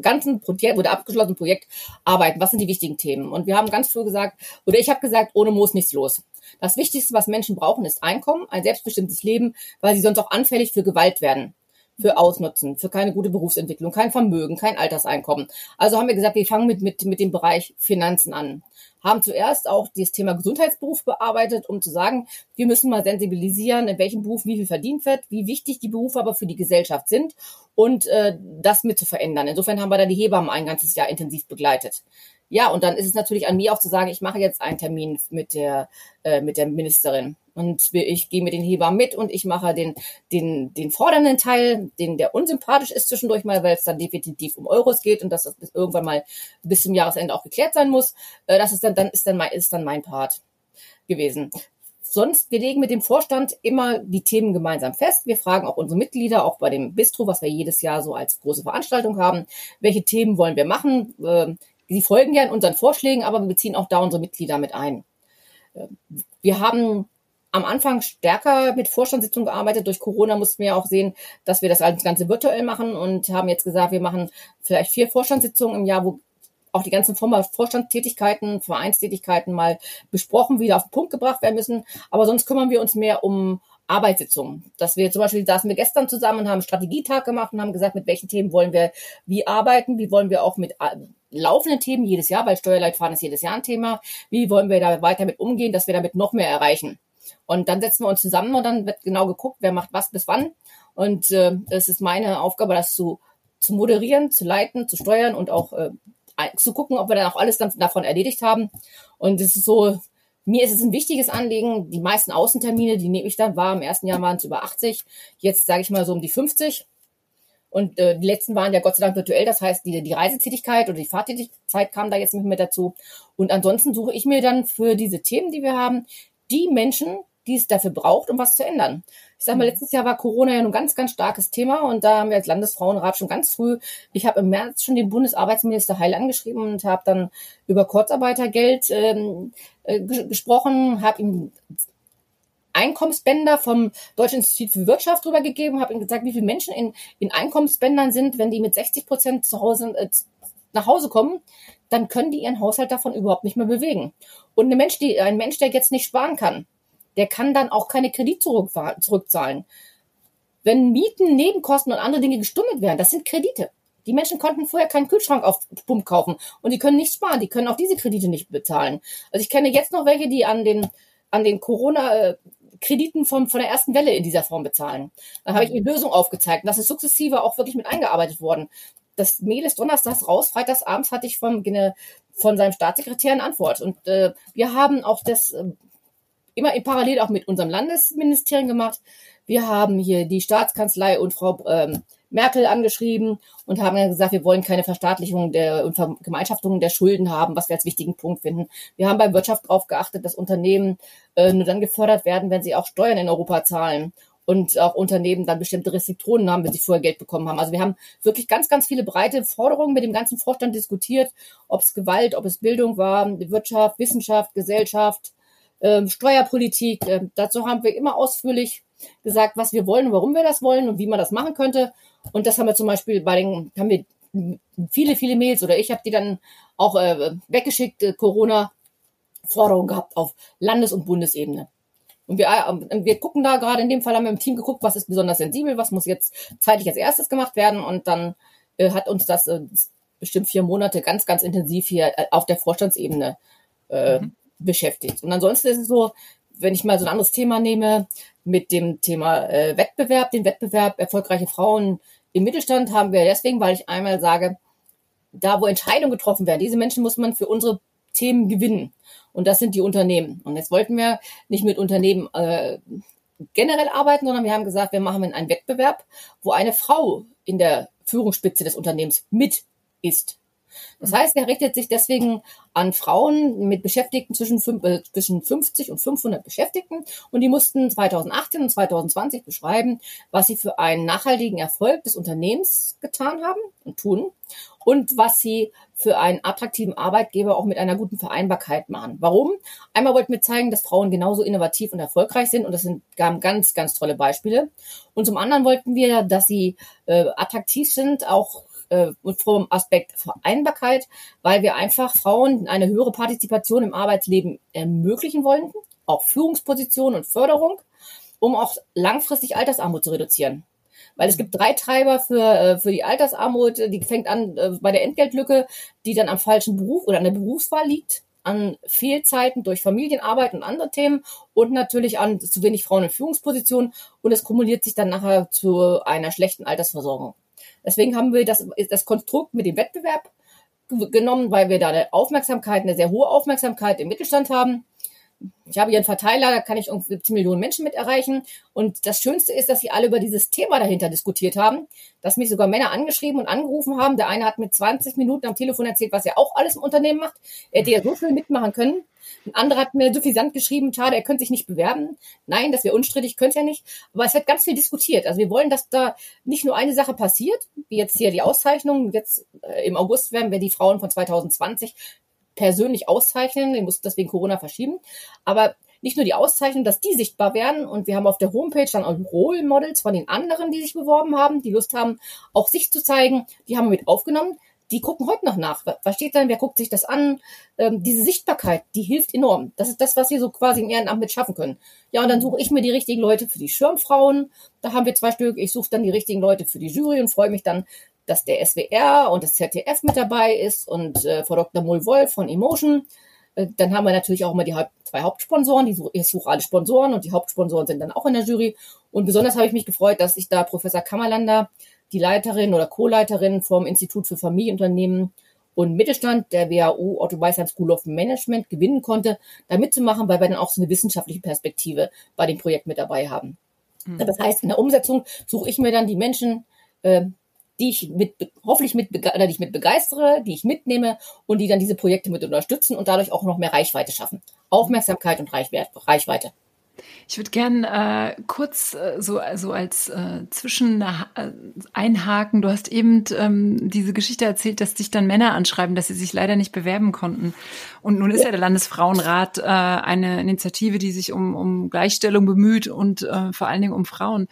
ganzen Projekt oder abgeschlossenen Projekt arbeiten? Was sind die wichtigen Themen? Und wir haben ganz früh gesagt, oder ich habe gesagt, ohne Moos nichts los. Das Wichtigste, was Menschen brauchen, ist Einkommen, ein selbstbestimmtes Leben, weil sie sonst auch anfällig für Gewalt werden für Ausnutzen, für keine gute Berufsentwicklung, kein Vermögen, kein Alterseinkommen. Also haben wir gesagt, wir fangen mit, mit, mit dem Bereich Finanzen an haben zuerst auch das Thema Gesundheitsberuf bearbeitet, um zu sagen, wir müssen mal sensibilisieren, in welchem Beruf wie viel verdient wird, wie wichtig die Berufe aber für die Gesellschaft sind und äh, das mit zu verändern. Insofern haben wir da die Hebammen ein ganzes Jahr intensiv begleitet. Ja, und dann ist es natürlich an mir auch zu sagen, ich mache jetzt einen Termin mit der, äh, mit der Ministerin. Und ich gehe mit den Hebammen mit und ich mache den, den, den fordernden Teil, den der unsympathisch ist zwischendurch mal, weil es dann definitiv um Euros geht und dass das bis irgendwann mal bis zum Jahresende auch geklärt sein muss. Äh, das ist dann, dann ist dann mein, ist dann mein Part gewesen. Sonst, wir legen mit dem Vorstand immer die Themen gemeinsam fest. Wir fragen auch unsere Mitglieder, auch bei dem Bistro, was wir jedes Jahr so als große Veranstaltung haben, welche Themen wollen wir machen. Ähm, sie folgen ja in unseren Vorschlägen, aber wir beziehen auch da unsere Mitglieder mit ein. Äh, wir haben am Anfang stärker mit Vorstandssitzungen gearbeitet. Durch Corona mussten wir auch sehen, dass wir das Ganze virtuell machen und haben jetzt gesagt, wir machen vielleicht vier Vorstandssitzungen im Jahr, wo auch die ganzen Vorstandstätigkeiten, Vereinstätigkeiten mal besprochen, wieder auf den Punkt gebracht werden müssen. Aber sonst kümmern wir uns mehr um Arbeitssitzungen. Dass wir zum Beispiel saßen wir gestern zusammen und haben einen Strategietag gemacht und haben gesagt, mit welchen Themen wollen wir wie arbeiten, wie wollen wir auch mit äh, laufenden Themen jedes Jahr, weil Steuerleitfaden ist jedes Jahr ein Thema, wie wollen wir da weiter mit umgehen, dass wir damit noch mehr erreichen. Und dann setzen wir uns zusammen und dann wird genau geguckt, wer macht was bis wann. Und äh, es ist meine Aufgabe, das zu, zu moderieren, zu leiten, zu steuern und auch äh, zu gucken, ob wir dann auch alles dann davon erledigt haben. Und es ist so, mir ist es ein wichtiges Anliegen. Die meisten Außentermine, die nehme ich dann wahr. Im ersten Jahr waren es über 80. Jetzt sage ich mal so um die 50. Und äh, die letzten waren ja Gott sei Dank virtuell. Das heißt, die, die Reisetätigkeit oder die Fahrtätigkeit kam da jetzt nicht mehr dazu. Und ansonsten suche ich mir dann für diese Themen, die wir haben, die Menschen, die es dafür braucht, um was zu ändern. Ich sage mal, mhm. letztes Jahr war Corona ja ein ganz, ganz starkes Thema und da haben wir als Landesfrauenrat schon ganz früh, ich habe im März schon den Bundesarbeitsminister Heil angeschrieben und habe dann über Kurzarbeitergeld ähm, äh, gesprochen, habe ihm Einkommensbänder vom Deutschen Institut für Wirtschaft drüber gegeben, habe ihm gesagt, wie viele Menschen in, in Einkommensbändern sind, wenn die mit 60 Prozent zu Hause äh, nach Hause kommen, dann können die ihren Haushalt davon überhaupt nicht mehr bewegen. Und ein Mensch, die, ein Mensch, der jetzt nicht sparen kann, der kann dann auch keine Kredit zurück, zurückzahlen. Wenn Mieten, Nebenkosten und andere Dinge gestummelt werden, das sind Kredite. Die Menschen konnten vorher keinen Kühlschrank auf Pump kaufen und die können nicht sparen, die können auch diese Kredite nicht bezahlen. Also ich kenne jetzt noch welche, die an den, an den Corona Krediten von, von der ersten Welle in dieser Form bezahlen. Da habe ich eine Lösung aufgezeigt. Und das ist sukzessive auch wirklich mit eingearbeitet worden. Das Mail ist donnerstags raus, freitags abends hatte ich vom, von seinem Staatssekretär eine Antwort. Und äh, wir haben auch das äh, immer in parallel auch mit unserem Landesministerium gemacht. Wir haben hier die Staatskanzlei und Frau ähm, Merkel angeschrieben und haben gesagt, wir wollen keine Verstaatlichung der und Vergemeinschaftung der Schulden haben, was wir als wichtigen Punkt finden. Wir haben bei Wirtschaft darauf geachtet, dass Unternehmen äh, nur dann gefördert werden, wenn sie auch Steuern in Europa zahlen und auch Unternehmen dann bestimmte Restriktionen haben, wenn sie vorher Geld bekommen haben. Also wir haben wirklich ganz, ganz viele breite Forderungen mit dem ganzen Vorstand diskutiert, ob es Gewalt, ob es Bildung war, Wirtschaft, Wissenschaft, Gesellschaft, ähm, Steuerpolitik. Äh, dazu haben wir immer ausführlich gesagt, was wir wollen warum wir das wollen und wie man das machen könnte. Und das haben wir zum Beispiel bei den, haben wir viele, viele Mails oder ich habe die dann auch äh, weggeschickt, äh, Corona-Forderungen gehabt auf Landes- und Bundesebene. Und wir, äh, wir gucken da gerade, in dem Fall haben wir im Team geguckt, was ist besonders sensibel, was muss jetzt zeitlich als erstes gemacht werden und dann äh, hat uns das äh, bestimmt vier Monate ganz, ganz intensiv hier äh, auf der Vorstandsebene äh, mhm. beschäftigt. Und ansonsten ist es so, wenn ich mal so ein anderes Thema nehme, mit dem Thema äh, Wettbewerb, den Wettbewerb erfolgreiche Frauen im Mittelstand haben wir deswegen, weil ich einmal sage, da wo Entscheidungen getroffen werden, diese Menschen muss man für unsere Themen gewinnen. Und das sind die Unternehmen. Und jetzt wollten wir nicht mit Unternehmen äh, generell arbeiten, sondern wir haben gesagt, wir machen einen Wettbewerb, wo eine Frau in der Führungsspitze des Unternehmens mit ist. Das heißt, er richtet sich deswegen an Frauen mit Beschäftigten zwischen, äh, zwischen 50 und 500 Beschäftigten und die mussten 2018 und 2020 beschreiben, was sie für einen nachhaltigen Erfolg des Unternehmens getan haben und tun und was sie für einen attraktiven Arbeitgeber auch mit einer guten Vereinbarkeit machen. Warum? Einmal wollten wir zeigen, dass Frauen genauso innovativ und erfolgreich sind und das sind ganz, ganz tolle Beispiele. Und zum anderen wollten wir, dass sie äh, attraktiv sind, auch äh, vom Aspekt Vereinbarkeit, weil wir einfach Frauen eine höhere Partizipation im Arbeitsleben ermöglichen wollten, auch Führungspositionen und Förderung, um auch langfristig Altersarmut zu reduzieren. Weil es gibt drei Treiber für, äh, für die Altersarmut. Die fängt an äh, bei der Entgeltlücke, die dann am falschen Beruf oder an der Berufswahl liegt, an Fehlzeiten durch Familienarbeit und andere Themen und natürlich an zu wenig Frauen in Führungspositionen. Und es kumuliert sich dann nachher zu einer schlechten Altersversorgung. Deswegen haben wir das, das Konstrukt mit dem Wettbewerb genommen, weil wir da eine Aufmerksamkeit, eine sehr hohe Aufmerksamkeit im Mittelstand haben ich habe hier einen Verteiler, da kann ich irgendwie 17 Millionen Menschen mit erreichen. Und das Schönste ist, dass sie alle über dieses Thema dahinter diskutiert haben, dass mich sogar Männer angeschrieben und angerufen haben. Der eine hat mit 20 Minuten am Telefon erzählt, was er auch alles im Unternehmen macht. Er hätte ja so viel mitmachen können. Ein anderer hat mir suffisant geschrieben, schade, er könnte sich nicht bewerben. Nein, das wäre unstrittig, könnte er nicht. Aber es wird ganz viel diskutiert. Also wir wollen, dass da nicht nur eine Sache passiert, wie jetzt hier die Auszeichnung. Jetzt äh, im August werden wir die Frauen von 2020 persönlich auszeichnen. Den mussten deswegen Corona verschieben. Aber nicht nur die Auszeichnung, dass die sichtbar werden. Und wir haben auf der Homepage dann auch Role Models von den anderen, die sich beworben haben, die Lust haben, auch sich zu zeigen. Die haben wir mit aufgenommen. Die gucken heute noch nach. Was steht dann? Wer guckt sich das an? Ähm, diese Sichtbarkeit, die hilft enorm. Das ist das, was wir so quasi im Ehrenamt mit schaffen können. Ja, und dann suche ich mir die richtigen Leute für die Schirmfrauen. Da haben wir zwei Stück. Ich suche dann die richtigen Leute für die Jury und freue mich dann, dass der SWR und das ZDF mit dabei ist und äh, Frau Dr. Mull-Wolf von Emotion. Äh, dann haben wir natürlich auch immer die zwei Hauptsponsoren. Die ich suche alle Sponsoren und die Hauptsponsoren sind dann auch in der Jury. Und besonders habe ich mich gefreut, dass ich da Professor Kammerlander, die Leiterin oder Co-Leiterin vom Institut für Familienunternehmen und Mittelstand der WHU Otto Weisheim School of Management gewinnen konnte, da mitzumachen, weil wir dann auch so eine wissenschaftliche Perspektive bei dem Projekt mit dabei haben. Mhm. Das heißt, in der Umsetzung suche ich mir dann die Menschen, äh, die ich mit, hoffentlich mit, oder die ich mit begeistere, die ich mitnehme und die dann diese Projekte mit unterstützen und dadurch auch noch mehr Reichweite schaffen. Aufmerksamkeit und Reichweite. Ich würde gern äh, kurz äh, so also als äh, Zwischen äh, einhaken. Du hast eben ähm, diese Geschichte erzählt, dass dich dann Männer anschreiben, dass sie sich leider nicht bewerben konnten. Und nun ist ja der Landesfrauenrat äh, eine Initiative, die sich um, um Gleichstellung bemüht und äh, vor allen Dingen um Frauen.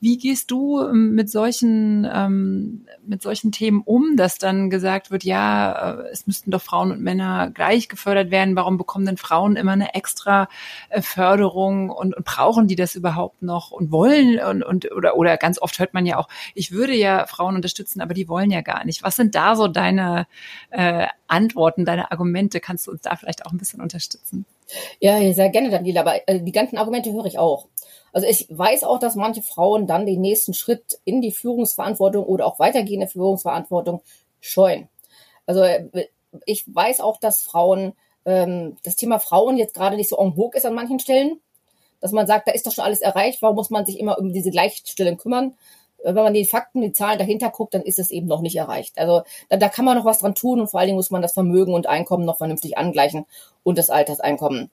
Wie gehst du ähm, mit solchen, ähm, mit solchen Themen um, dass dann gesagt wird, ja, äh, es müssten doch Frauen und Männer gleich gefördert werden. Warum bekommen denn Frauen immer eine extra äh, Förderung und, und brauchen die das überhaupt noch und wollen und, und oder, oder ganz oft hört man ja auch, ich würde ja Frauen unterstützen, aber die wollen ja gar nicht. Was sind da so deine äh, Antworten, deine Argumente? Kannst du uns da vielleicht auch ein bisschen unterstützen? Ja, sehr gerne, Daniela, aber äh, die ganzen Argumente höre ich auch. Also ich weiß auch, dass manche Frauen dann den nächsten Schritt in die Führungsverantwortung oder auch weitergehende Führungsverantwortung scheuen. Also äh, ich weiß auch, dass Frauen, ähm, das Thema Frauen jetzt gerade nicht so en vogue ist an manchen Stellen, dass man sagt, da ist doch schon alles erreicht, warum muss man sich immer um diese Gleichstellung kümmern? Äh, wenn man die Fakten, die Zahlen dahinter guckt, dann ist es eben noch nicht erreicht. Also da, da kann man noch was dran tun und vor allen Dingen muss man das Vermögen und Einkommen noch vernünftig angleichen und das Alterseinkommen.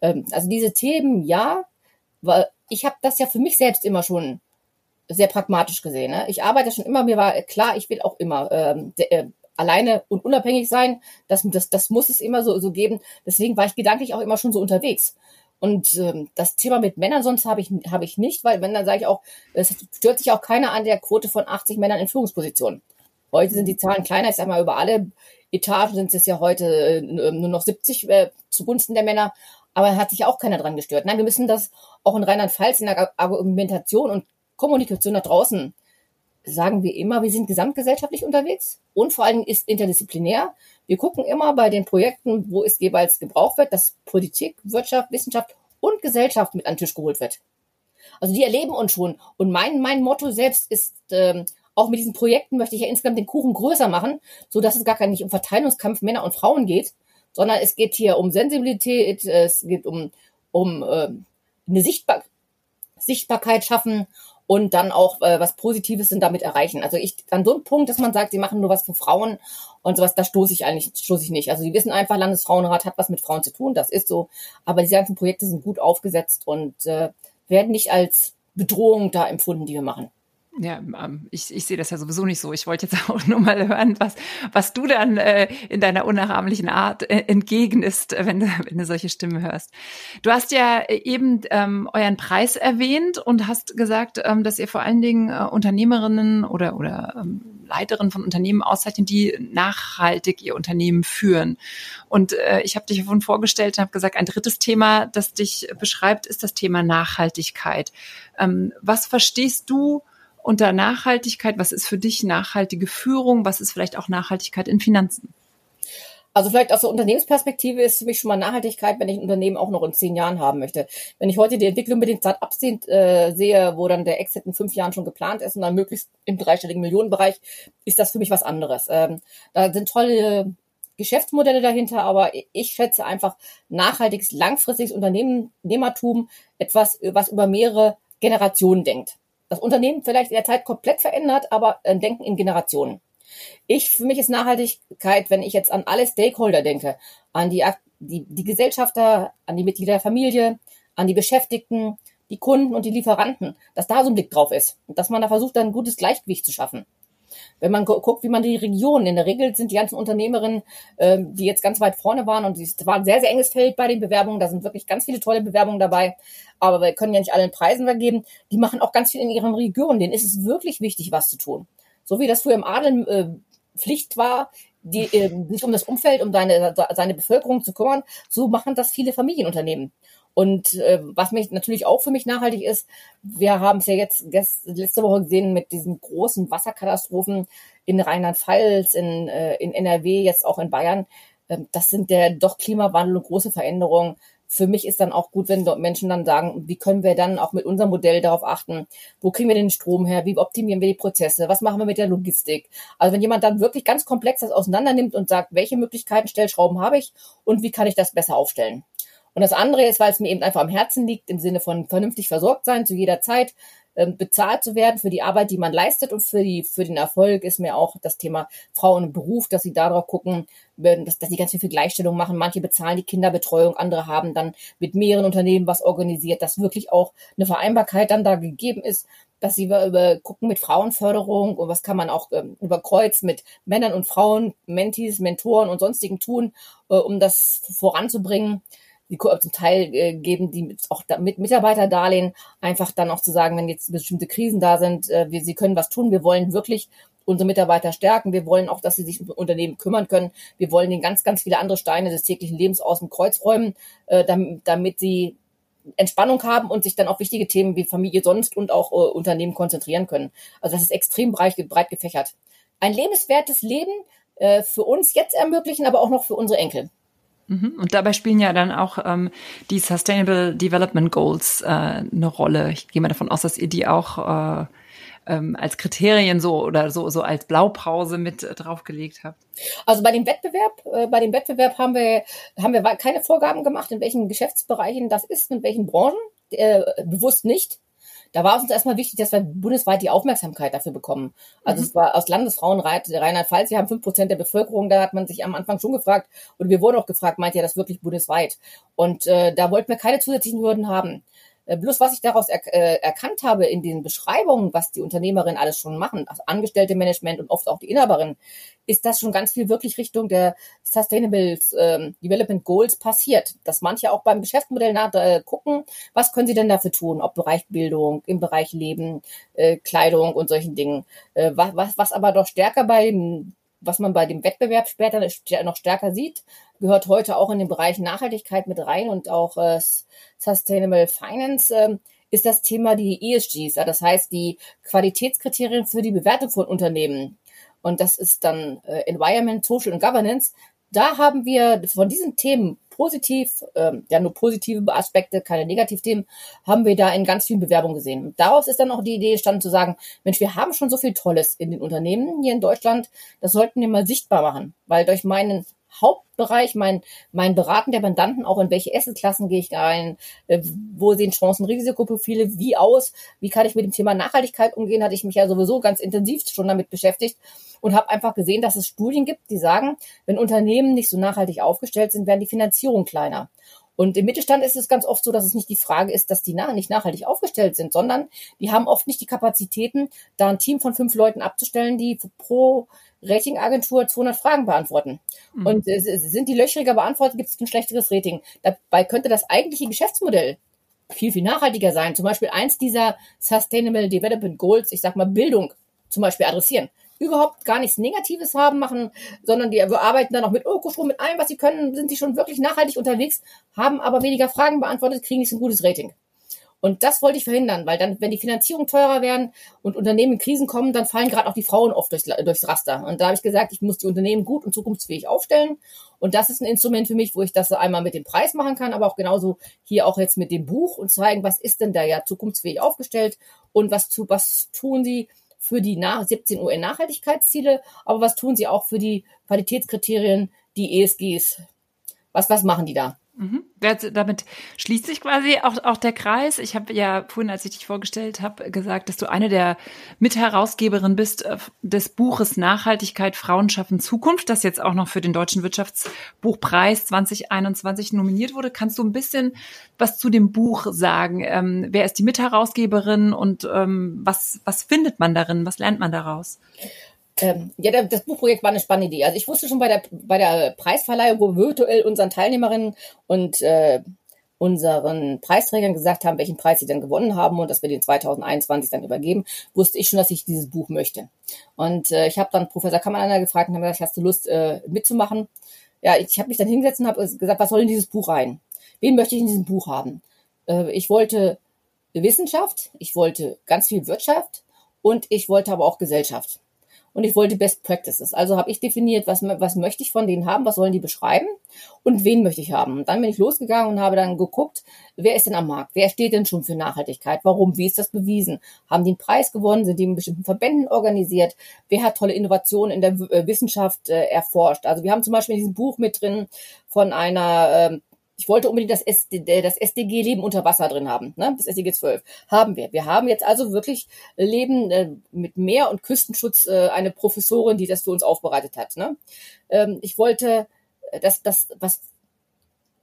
Ähm, also diese Themen, ja, weil ich habe das ja für mich selbst immer schon sehr pragmatisch gesehen. Ne? Ich arbeite schon immer, mir war klar, ich will auch immer ähm, äh, alleine und unabhängig sein. Das, das, das muss es immer so, so geben. Deswegen war ich gedanklich auch immer schon so unterwegs. Und ähm, das Thema mit Männern sonst habe ich, hab ich nicht, weil wenn dann sage ich auch, es stört sich auch keiner an der Quote von 80 Männern in Führungspositionen. Heute sind die Zahlen kleiner, ich sage mal, über alle Etagen sind es ja heute äh, nur noch 70 äh, zugunsten der Männer aber hat sich auch keiner dran gestört. Nein, wir müssen das auch in Rheinland-Pfalz in der Argumentation und Kommunikation nach draußen sagen wir immer, wir sind gesamtgesellschaftlich unterwegs und vor allem ist interdisziplinär. Wir gucken immer bei den Projekten, wo es jeweils gebraucht wird, dass Politik, Wirtschaft, Wissenschaft und Gesellschaft mit an den Tisch geholt wird. Also die erleben uns schon. Und mein, mein Motto selbst ist, ähm, auch mit diesen Projekten möchte ich ja insgesamt den Kuchen größer machen, so dass es gar nicht um Verteilungskampf Männer und Frauen geht, sondern es geht hier um Sensibilität, es geht um, um äh, eine Sichtbar Sichtbarkeit schaffen und dann auch äh, was Positives sind damit erreichen. Also ich an so einem Punkt, dass man sagt, sie machen nur was für Frauen und sowas, da stoße ich eigentlich stoße ich nicht. Also sie wissen einfach, Landesfrauenrat hat was mit Frauen zu tun, das ist so. Aber die ganzen Projekte sind gut aufgesetzt und äh, werden nicht als Bedrohung da empfunden, die wir machen. Ja, ähm, ich, ich sehe das ja sowieso nicht so. Ich wollte jetzt auch nur mal hören, was, was du dann äh, in deiner unnachahmlichen Art äh, entgegnest, wenn du, wenn du solche Stimmen hörst. Du hast ja eben ähm, euren Preis erwähnt und hast gesagt, ähm, dass ihr vor allen Dingen äh, Unternehmerinnen oder, oder ähm, Leiterinnen von Unternehmen auszeichnet, die nachhaltig ihr Unternehmen führen. Und äh, ich habe dich davon vorgestellt und habe gesagt, ein drittes Thema, das dich beschreibt, ist das Thema Nachhaltigkeit. Ähm, was verstehst du unter Nachhaltigkeit? Was ist für dich nachhaltige Führung? Was ist vielleicht auch Nachhaltigkeit in Finanzen? Also vielleicht aus der Unternehmensperspektive ist für mich schon mal Nachhaltigkeit, wenn ich ein Unternehmen auch noch in zehn Jahren haben möchte. Wenn ich heute die Entwicklung mit den Start-ups äh, sehe, wo dann der Exit in fünf Jahren schon geplant ist und dann möglichst im dreistelligen Millionenbereich, ist das für mich was anderes. Ähm, da sind tolle Geschäftsmodelle dahinter, aber ich schätze einfach nachhaltiges, langfristiges Unternehmertum, etwas, was über mehrere Generationen denkt das Unternehmen vielleicht in der Zeit komplett verändert, aber äh, denken in Generationen. Ich, für mich ist Nachhaltigkeit, wenn ich jetzt an alle Stakeholder denke, an die, die, die Gesellschafter, an die Mitglieder der Familie, an die Beschäftigten, die Kunden und die Lieferanten, dass da so ein Blick drauf ist dass man da versucht, ein gutes Gleichgewicht zu schaffen. Wenn man guckt, wie man die Regionen, in der Regel sind die ganzen Unternehmerinnen, äh, die jetzt ganz weit vorne waren und es war ein sehr, sehr enges Feld bei den Bewerbungen, da sind wirklich ganz viele tolle Bewerbungen dabei, aber wir können ja nicht allen Preisen vergeben, die machen auch ganz viel in ihren Regionen, denen ist es wirklich wichtig, was zu tun. So wie das früher im Adel äh, Pflicht war, die, äh, sich um das Umfeld, um seine, seine Bevölkerung zu kümmern, so machen das viele Familienunternehmen. Und äh, was mich natürlich auch für mich nachhaltig ist, wir haben es ja jetzt letzte Woche gesehen mit diesen großen Wasserkatastrophen in Rheinland-Pfalz, in, äh, in NRW, jetzt auch in Bayern. Ähm, das sind der doch Klimawandel und große Veränderungen. Für mich ist dann auch gut, wenn Menschen dann sagen, wie können wir dann auch mit unserem Modell darauf achten, wo kriegen wir den Strom her, wie optimieren wir die Prozesse, was machen wir mit der Logistik. Also wenn jemand dann wirklich ganz komplex das auseinander nimmt und sagt, welche Möglichkeiten, Stellschrauben habe ich und wie kann ich das besser aufstellen. Und das andere ist, weil es mir eben einfach am Herzen liegt, im Sinne von vernünftig versorgt sein zu jeder Zeit, ähm, bezahlt zu werden für die Arbeit, die man leistet und für die für den Erfolg ist mir auch das Thema Frauen im Beruf, dass sie darauf gucken, dass, dass sie ganz viel für Gleichstellung machen. Manche bezahlen die Kinderbetreuung, andere haben dann mit mehreren Unternehmen was organisiert, dass wirklich auch eine Vereinbarkeit dann da gegeben ist, dass sie über gucken mit Frauenförderung und was kann man auch ähm, über Kreuz mit Männern und Frauen, Mentis, Mentoren und sonstigen tun, äh, um das voranzubringen die zum Teil äh, geben die auch da, mit Mitarbeiterdarlehen einfach dann auch zu sagen, wenn jetzt bestimmte Krisen da sind, äh, wir, sie können was tun, wir wollen wirklich unsere Mitarbeiter stärken, wir wollen auch, dass sie sich um Unternehmen kümmern können, wir wollen den ganz, ganz viele andere Steine des täglichen Lebens aus dem Kreuz räumen, äh, damit, damit sie Entspannung haben und sich dann auf wichtige Themen wie Familie sonst und auch äh, Unternehmen konzentrieren können. Also das ist extrem breit, breit gefächert. Ein lebenswertes Leben äh, für uns jetzt ermöglichen, aber auch noch für unsere Enkel. Mhm. Und dabei spielen ja dann auch ähm, die Sustainable Development Goals äh, eine Rolle. Ich gehe mal davon aus, dass ihr die auch äh, ähm, als Kriterien so oder so so als Blaupause mit äh, draufgelegt habt. Also bei dem Wettbewerb, äh, bei dem Wettbewerb haben wir haben wir keine Vorgaben gemacht, in welchen Geschäftsbereichen das ist, in welchen Branchen, äh, bewusst nicht. Da war es uns erstmal wichtig, dass wir bundesweit die Aufmerksamkeit dafür bekommen. Also mhm. es war aus Landesfrauenrat Rheinland-Pfalz, sie haben fünf Prozent der Bevölkerung, da hat man sich am Anfang schon gefragt, und wir wurden auch gefragt, meint ihr das wirklich bundesweit? Und äh, da wollten wir keine zusätzlichen Hürden haben. Äh, bloß was ich daraus er, äh, erkannt habe in den Beschreibungen, was die Unternehmerinnen alles schon machen, also Angestellte Management und oft auch die Inhaberin, ist das schon ganz viel wirklich Richtung der Sustainable ähm, Development Goals passiert. Dass manche auch beim Geschäftsmodell nach, äh, gucken, was können sie denn dafür tun, ob Bereich Bildung, im Bereich Leben, äh, Kleidung und solchen Dingen. Äh, was, was, was aber doch stärker bei was man bei dem Wettbewerb später noch stärker sieht, gehört heute auch in den Bereich Nachhaltigkeit mit rein und auch äh, Sustainable Finance, äh, ist das Thema die ESGs, das heißt die Qualitätskriterien für die Bewertung von Unternehmen. Und das ist dann äh, Environment, Social und Governance. Da haben wir von diesen Themen positiv, ähm, ja nur positive Aspekte, keine Negativthemen, haben wir da in ganz vielen Bewerbungen gesehen. Und daraus ist dann auch die Idee entstanden zu sagen, Mensch, wir haben schon so viel Tolles in den Unternehmen hier in Deutschland, das sollten wir mal sichtbar machen, weil durch meinen Hauptbereich, mein, mein Beraten der Mandanten, auch in welche Assetklassen gehe ich rein, äh, wo sehen Chancen, Risikoprofile, wie aus, wie kann ich mit dem Thema Nachhaltigkeit umgehen, hatte ich mich ja sowieso ganz intensiv schon damit beschäftigt und habe einfach gesehen, dass es Studien gibt, die sagen, wenn Unternehmen nicht so nachhaltig aufgestellt sind, werden die Finanzierung kleiner. Und im Mittelstand ist es ganz oft so, dass es nicht die Frage ist, dass die nach, nicht nachhaltig aufgestellt sind, sondern die haben oft nicht die Kapazitäten, da ein Team von fünf Leuten abzustellen, die pro Ratingagentur 200 Fragen beantworten. Mhm. Und äh, sind die löchriger beantwortet, gibt es ein schlechteres Rating. Dabei könnte das eigentliche Geschäftsmodell viel, viel nachhaltiger sein. Zum Beispiel eins dieser Sustainable Development Goals, ich sag mal Bildung zum Beispiel adressieren überhaupt gar nichts Negatives haben machen, sondern die arbeiten dann auch mit Ökostrom, mit allem, was sie können, sind sie schon wirklich nachhaltig unterwegs, haben aber weniger Fragen beantwortet, kriegen nicht so ein gutes Rating. Und das wollte ich verhindern, weil dann, wenn die Finanzierung teurer werden und Unternehmen in Krisen kommen, dann fallen gerade auch die Frauen oft durchs, durchs Raster. Und da habe ich gesagt, ich muss die Unternehmen gut und zukunftsfähig aufstellen. Und das ist ein Instrument für mich, wo ich das einmal mit dem Preis machen kann, aber auch genauso hier auch jetzt mit dem Buch und zeigen, was ist denn da ja zukunftsfähig aufgestellt und was, was tun sie, für die 17 UN-Nachhaltigkeitsziele, aber was tun sie auch für die Qualitätskriterien, die ESGs? Was, was machen die da? Mhm. Damit schließt sich quasi auch, auch der Kreis. Ich habe ja vorhin, als ich dich vorgestellt habe, gesagt, dass du eine der Mitherausgeberinnen bist äh, des Buches Nachhaltigkeit, Frauen schaffen Zukunft, das jetzt auch noch für den Deutschen Wirtschaftsbuchpreis 2021 nominiert wurde. Kannst du ein bisschen was zu dem Buch sagen? Ähm, wer ist die Mitherausgeberin und ähm, was, was findet man darin? Was lernt man daraus? Ähm, ja, das Buchprojekt war eine spannende Idee. Also ich wusste schon bei der, bei der Preisverleihung, wo virtuell unseren Teilnehmerinnen und äh, unseren Preisträgern gesagt haben, welchen Preis sie dann gewonnen haben und dass wir den 2021 dann übergeben, wusste ich schon, dass ich dieses Buch möchte. Und äh, ich habe dann Professor Kammerlander gefragt und habe gesagt, hast du Lust äh, mitzumachen? Ja, ich habe mich dann hingesetzt und habe gesagt, was soll in dieses Buch rein? Wen möchte ich in diesem Buch haben? Äh, ich wollte Wissenschaft, ich wollte ganz viel Wirtschaft und ich wollte aber auch Gesellschaft und ich wollte Best Practices. Also habe ich definiert, was, was möchte ich von denen haben, was sollen die beschreiben und wen möchte ich haben. Und dann bin ich losgegangen und habe dann geguckt, wer ist denn am Markt? Wer steht denn schon für Nachhaltigkeit? Warum? Wie ist das bewiesen? Haben die einen Preis gewonnen? Sind die in bestimmten Verbänden organisiert? Wer hat tolle Innovationen in der äh, Wissenschaft äh, erforscht? Also wir haben zum Beispiel in diesem Buch mit drin von einer äh, ich wollte unbedingt das, SD, das SDG Leben unter Wasser drin haben, ne? das SDG 12. Haben wir. Wir haben jetzt also wirklich Leben äh, mit Meer- und Küstenschutz äh, eine Professorin, die das für uns aufbereitet hat. Ne? Ähm, ich wollte äh, das, das, was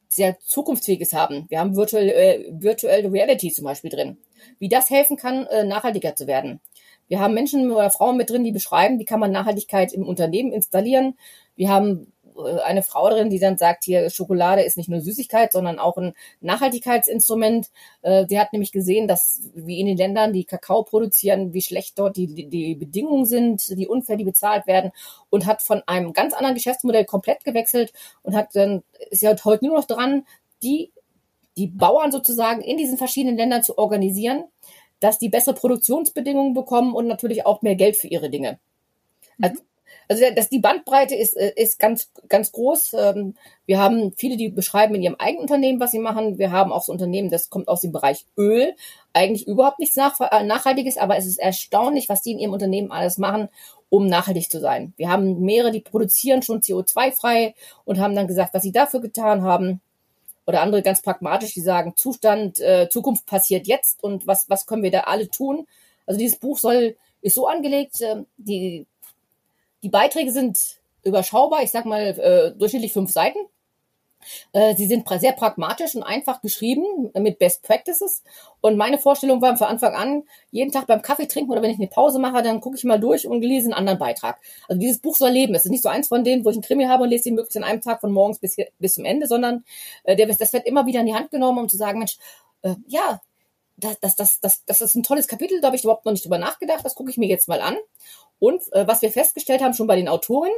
sehr zukunftsfähiges haben. Wir haben Virtual, äh, Virtual Reality zum Beispiel drin. Wie das helfen kann, äh, nachhaltiger zu werden. Wir haben Menschen oder Frauen mit drin, die beschreiben, wie kann man Nachhaltigkeit im Unternehmen installieren. Wir haben äh, eine Frau drin, die dann sagt, hier Schokolade ist nicht nur Süßigkeit, sondern auch ein Nachhaltigkeitsinstrument. Äh, sie hat nämlich gesehen, dass wie in den Ländern, die Kakao produzieren, wie schlecht dort die, die, Bedingungen sind, die unfair, die bezahlt werden und hat von einem ganz anderen Geschäftsmodell komplett gewechselt und hat dann, ist ja heute nur noch dran, die, die Bauern sozusagen in diesen verschiedenen Ländern zu organisieren, dass die bessere Produktionsbedingungen bekommen und natürlich auch mehr Geld für ihre Dinge. Also, also das, die Bandbreite ist, äh, ist ganz, ganz groß. Ähm, wir haben viele, die beschreiben in ihrem eigenen Unternehmen, was sie machen. Wir haben auch so Unternehmen, das kommt aus dem Bereich Öl. Eigentlich überhaupt nichts äh, Nachhaltiges, aber es ist erstaunlich, was die in ihrem Unternehmen alles machen, um nachhaltig zu sein. Wir haben mehrere, die produzieren schon CO2-frei und haben dann gesagt, was sie dafür getan haben. Oder andere ganz pragmatisch, die sagen, Zustand, äh, Zukunft passiert jetzt und was, was können wir da alle tun? Also dieses Buch soll, ist so angelegt, äh, die die Beiträge sind überschaubar, ich sag mal äh, durchschnittlich fünf Seiten. Äh, sie sind sehr pragmatisch und einfach geschrieben mit Best Practices. Und meine Vorstellung war von Anfang an, jeden Tag beim Kaffee trinken oder wenn ich eine Pause mache, dann gucke ich mal durch und lese einen anderen Beitrag. Also dieses Buch soll leben. Es ist nicht so eins von denen, wo ich einen Krimi habe und lese ihn möglichst in einem Tag von morgens bis, bis zum Ende, sondern äh, der, das wird immer wieder in die Hand genommen, um zu sagen, Mensch, äh, ja, das, das, das, das, das ist ein tolles Kapitel, da habe ich überhaupt noch nicht drüber nachgedacht, das gucke ich mir jetzt mal an. Und äh, was wir festgestellt haben, schon bei den Autoren,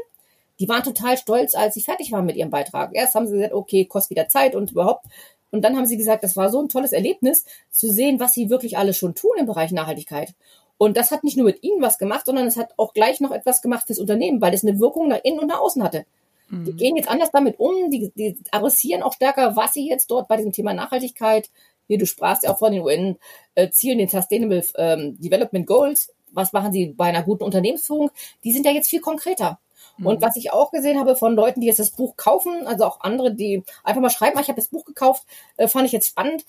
die waren total stolz, als sie fertig waren mit ihrem Beitrag. Erst haben sie gesagt, okay, kostet wieder Zeit und überhaupt. Und dann haben sie gesagt, das war so ein tolles Erlebnis, zu sehen, was sie wirklich alles schon tun im Bereich Nachhaltigkeit. Und das hat nicht nur mit ihnen was gemacht, sondern es hat auch gleich noch etwas gemacht fürs Unternehmen, weil es eine Wirkung nach innen und nach außen hatte. Mhm. Die gehen jetzt anders damit um, die, die adressieren auch stärker, was sie jetzt dort bei diesem Thema Nachhaltigkeit, hier, du sprachst ja auch von den UN-Zielen, den Sustainable ähm, Development Goals, was machen sie bei einer guten Unternehmensführung, die sind ja jetzt viel konkreter. Mhm. Und was ich auch gesehen habe von Leuten, die jetzt das Buch kaufen, also auch andere, die einfach mal schreiben, ah, ich habe das Buch gekauft, äh, fand ich jetzt spannend,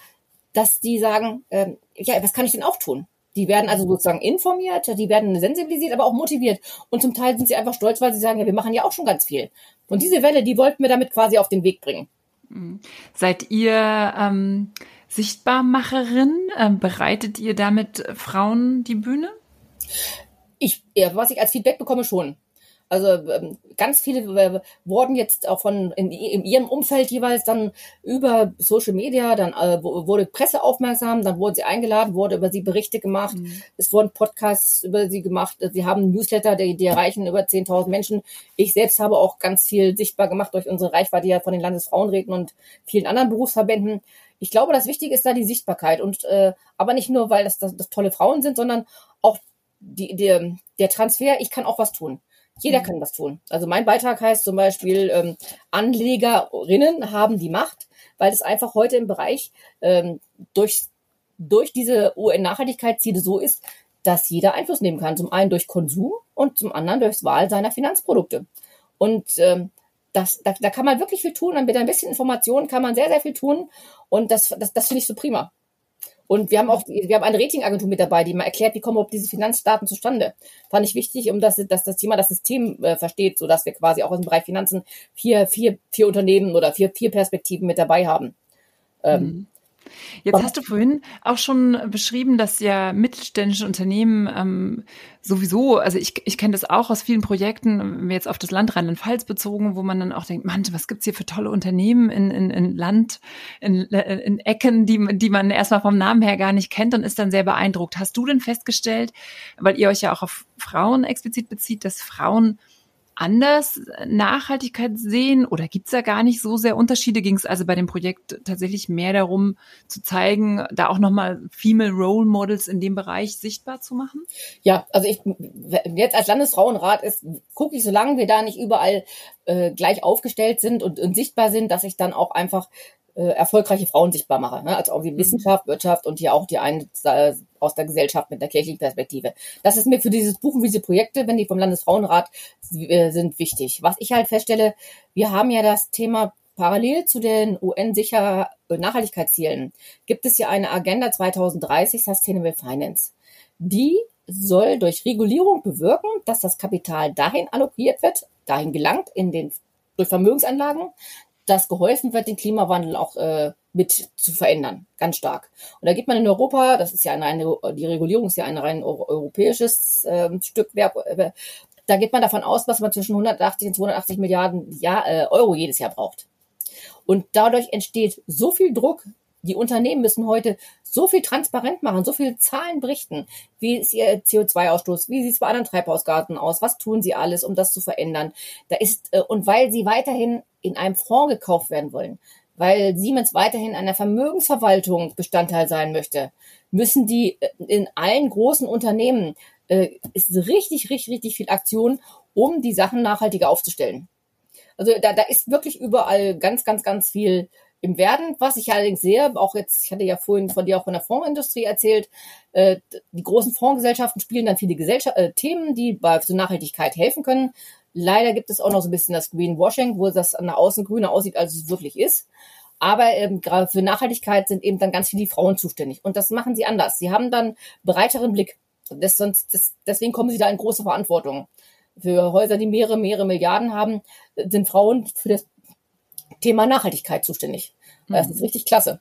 dass die sagen, äh, ja, was kann ich denn auch tun? Die werden also sozusagen informiert, die werden sensibilisiert, aber auch motiviert. Und zum Teil sind sie einfach stolz, weil sie sagen, ja, wir machen ja auch schon ganz viel. Und diese Welle, die wollten wir damit quasi auf den Weg bringen. Mhm. Seid ihr ähm, Sichtbarmacherin? Ähm, bereitet ihr damit Frauen die Bühne? Ich, ja, was ich als Feedback bekomme, schon. Also ähm, ganz viele äh, wurden jetzt auch von in, in, ihrem Umfeld jeweils dann über Social Media, dann äh, wurde Presse aufmerksam, dann wurden sie eingeladen, wurde über sie Berichte gemacht, mhm. es wurden Podcasts über sie gemacht, sie haben Newsletter, die, die erreichen über 10.000 Menschen. Ich selbst habe auch ganz viel sichtbar gemacht durch unsere Reichweite ja von den Landesfrauenräten und vielen anderen Berufsverbänden. Ich glaube, das Wichtige ist da die Sichtbarkeit und äh, aber nicht nur, weil das, das, das tolle Frauen sind, sondern auch die, der, Transfer, ich kann auch was tun. Jeder mhm. kann was tun. Also mein Beitrag heißt zum Beispiel, ähm, Anlegerinnen haben die Macht, weil es einfach heute im Bereich ähm, durch, durch diese UN-Nachhaltigkeitsziele so ist, dass jeder Einfluss nehmen kann. Zum einen durch Konsum und zum anderen durchs Wahl seiner Finanzprodukte. Und ähm, das, da, da kann man wirklich viel tun. Und mit ein bisschen Information kann man sehr, sehr viel tun. Und das, das, das finde ich so prima. Und wir haben auch, wir haben eine Ratingagentur mit dabei, die mal erklärt, wie kommen überhaupt diese Finanzdaten zustande. Fand ich wichtig, um das, dass das Thema das System äh, versteht, so dass wir quasi auch im Bereich Finanzen vier, vier, vier Unternehmen oder vier, vier Perspektiven mit dabei haben. Ähm, mhm. Jetzt hast du vorhin auch schon beschrieben, dass ja mittelständische Unternehmen ähm, sowieso, also ich, ich kenne das auch aus vielen Projekten, jetzt auf das Land Rheinland-Pfalz bezogen, wo man dann auch denkt, Mann, was gibt's hier für tolle Unternehmen in, in, in Land, in, in Ecken, die, die man erstmal vom Namen her gar nicht kennt und ist dann sehr beeindruckt. Hast du denn festgestellt, weil ihr euch ja auch auf Frauen explizit bezieht, dass Frauen anders Nachhaltigkeit sehen oder gibt's da gar nicht so sehr Unterschiede? Ging es also bei dem Projekt tatsächlich mehr darum zu zeigen, da auch nochmal Female Role Models in dem Bereich sichtbar zu machen? Ja, also ich jetzt als Landesfrauenrat ist, gucke ich, solange wir da nicht überall äh, gleich aufgestellt sind und, und sichtbar sind, dass ich dann auch einfach äh, erfolgreiche Frauen sichtbar mache. Ne? Also auch die mhm. Wissenschaft, Wirtschaft und hier auch die einen äh, aus der Gesellschaft mit der kirchlichen Perspektive. Das ist mir für dieses Buch und diese Projekte, wenn die vom Landesfrauenrat äh, sind, wichtig. Was ich halt feststelle, wir haben ja das Thema Parallel zu den UN-sicher Nachhaltigkeitszielen gibt es ja eine Agenda 2030 Sustainable Finance. Die soll durch Regulierung bewirken, dass das Kapital dahin allokiert wird, dahin gelangt in den durch Vermögensanlagen, dass geholfen wird, den Klimawandel auch äh, mit zu verändern, ganz stark. Und da geht man in Europa, das ist ja eine, die Regulierung ist ja ein rein europäisches äh, Stückwerk, äh, da geht man davon aus, dass man zwischen 180 und 280 Milliarden Jahr, äh, Euro jedes Jahr braucht. Und dadurch entsteht so viel Druck, die Unternehmen müssen heute so viel transparent machen, so viele Zahlen berichten. Wie ist ihr CO2-Ausstoß? Wie sieht es bei anderen Treibhausgasen aus? Was tun sie alles, um das zu verändern? Da ist, äh, und weil sie weiterhin in einem Fonds gekauft werden wollen, weil Siemens weiterhin einer Vermögensverwaltung Bestandteil sein möchte, müssen die äh, in allen großen Unternehmen äh, ist richtig, richtig, richtig viel Aktion, um die Sachen nachhaltiger aufzustellen. Also da, da ist wirklich überall ganz, ganz, ganz viel im Werden. Was ich allerdings sehe, auch jetzt, ich hatte ja vorhin von dir auch von der Fondsindustrie erzählt, äh, die großen Fondsgesellschaften spielen dann viele Gesellschaft, äh, Themen, die bei zur Nachhaltigkeit helfen können. Leider gibt es auch noch so ein bisschen das Greenwashing, wo das an der Außen grüner aussieht, als es wirklich ist. Aber ähm, gerade für Nachhaltigkeit sind eben dann ganz viele Frauen zuständig. Und das machen sie anders. Sie haben dann breiteren Blick. Das, sonst, das, deswegen kommen sie da in große Verantwortung. Für Häuser, die mehrere, mehrere Milliarden haben, sind Frauen für das Thema Nachhaltigkeit zuständig. Das ist mhm. richtig klasse.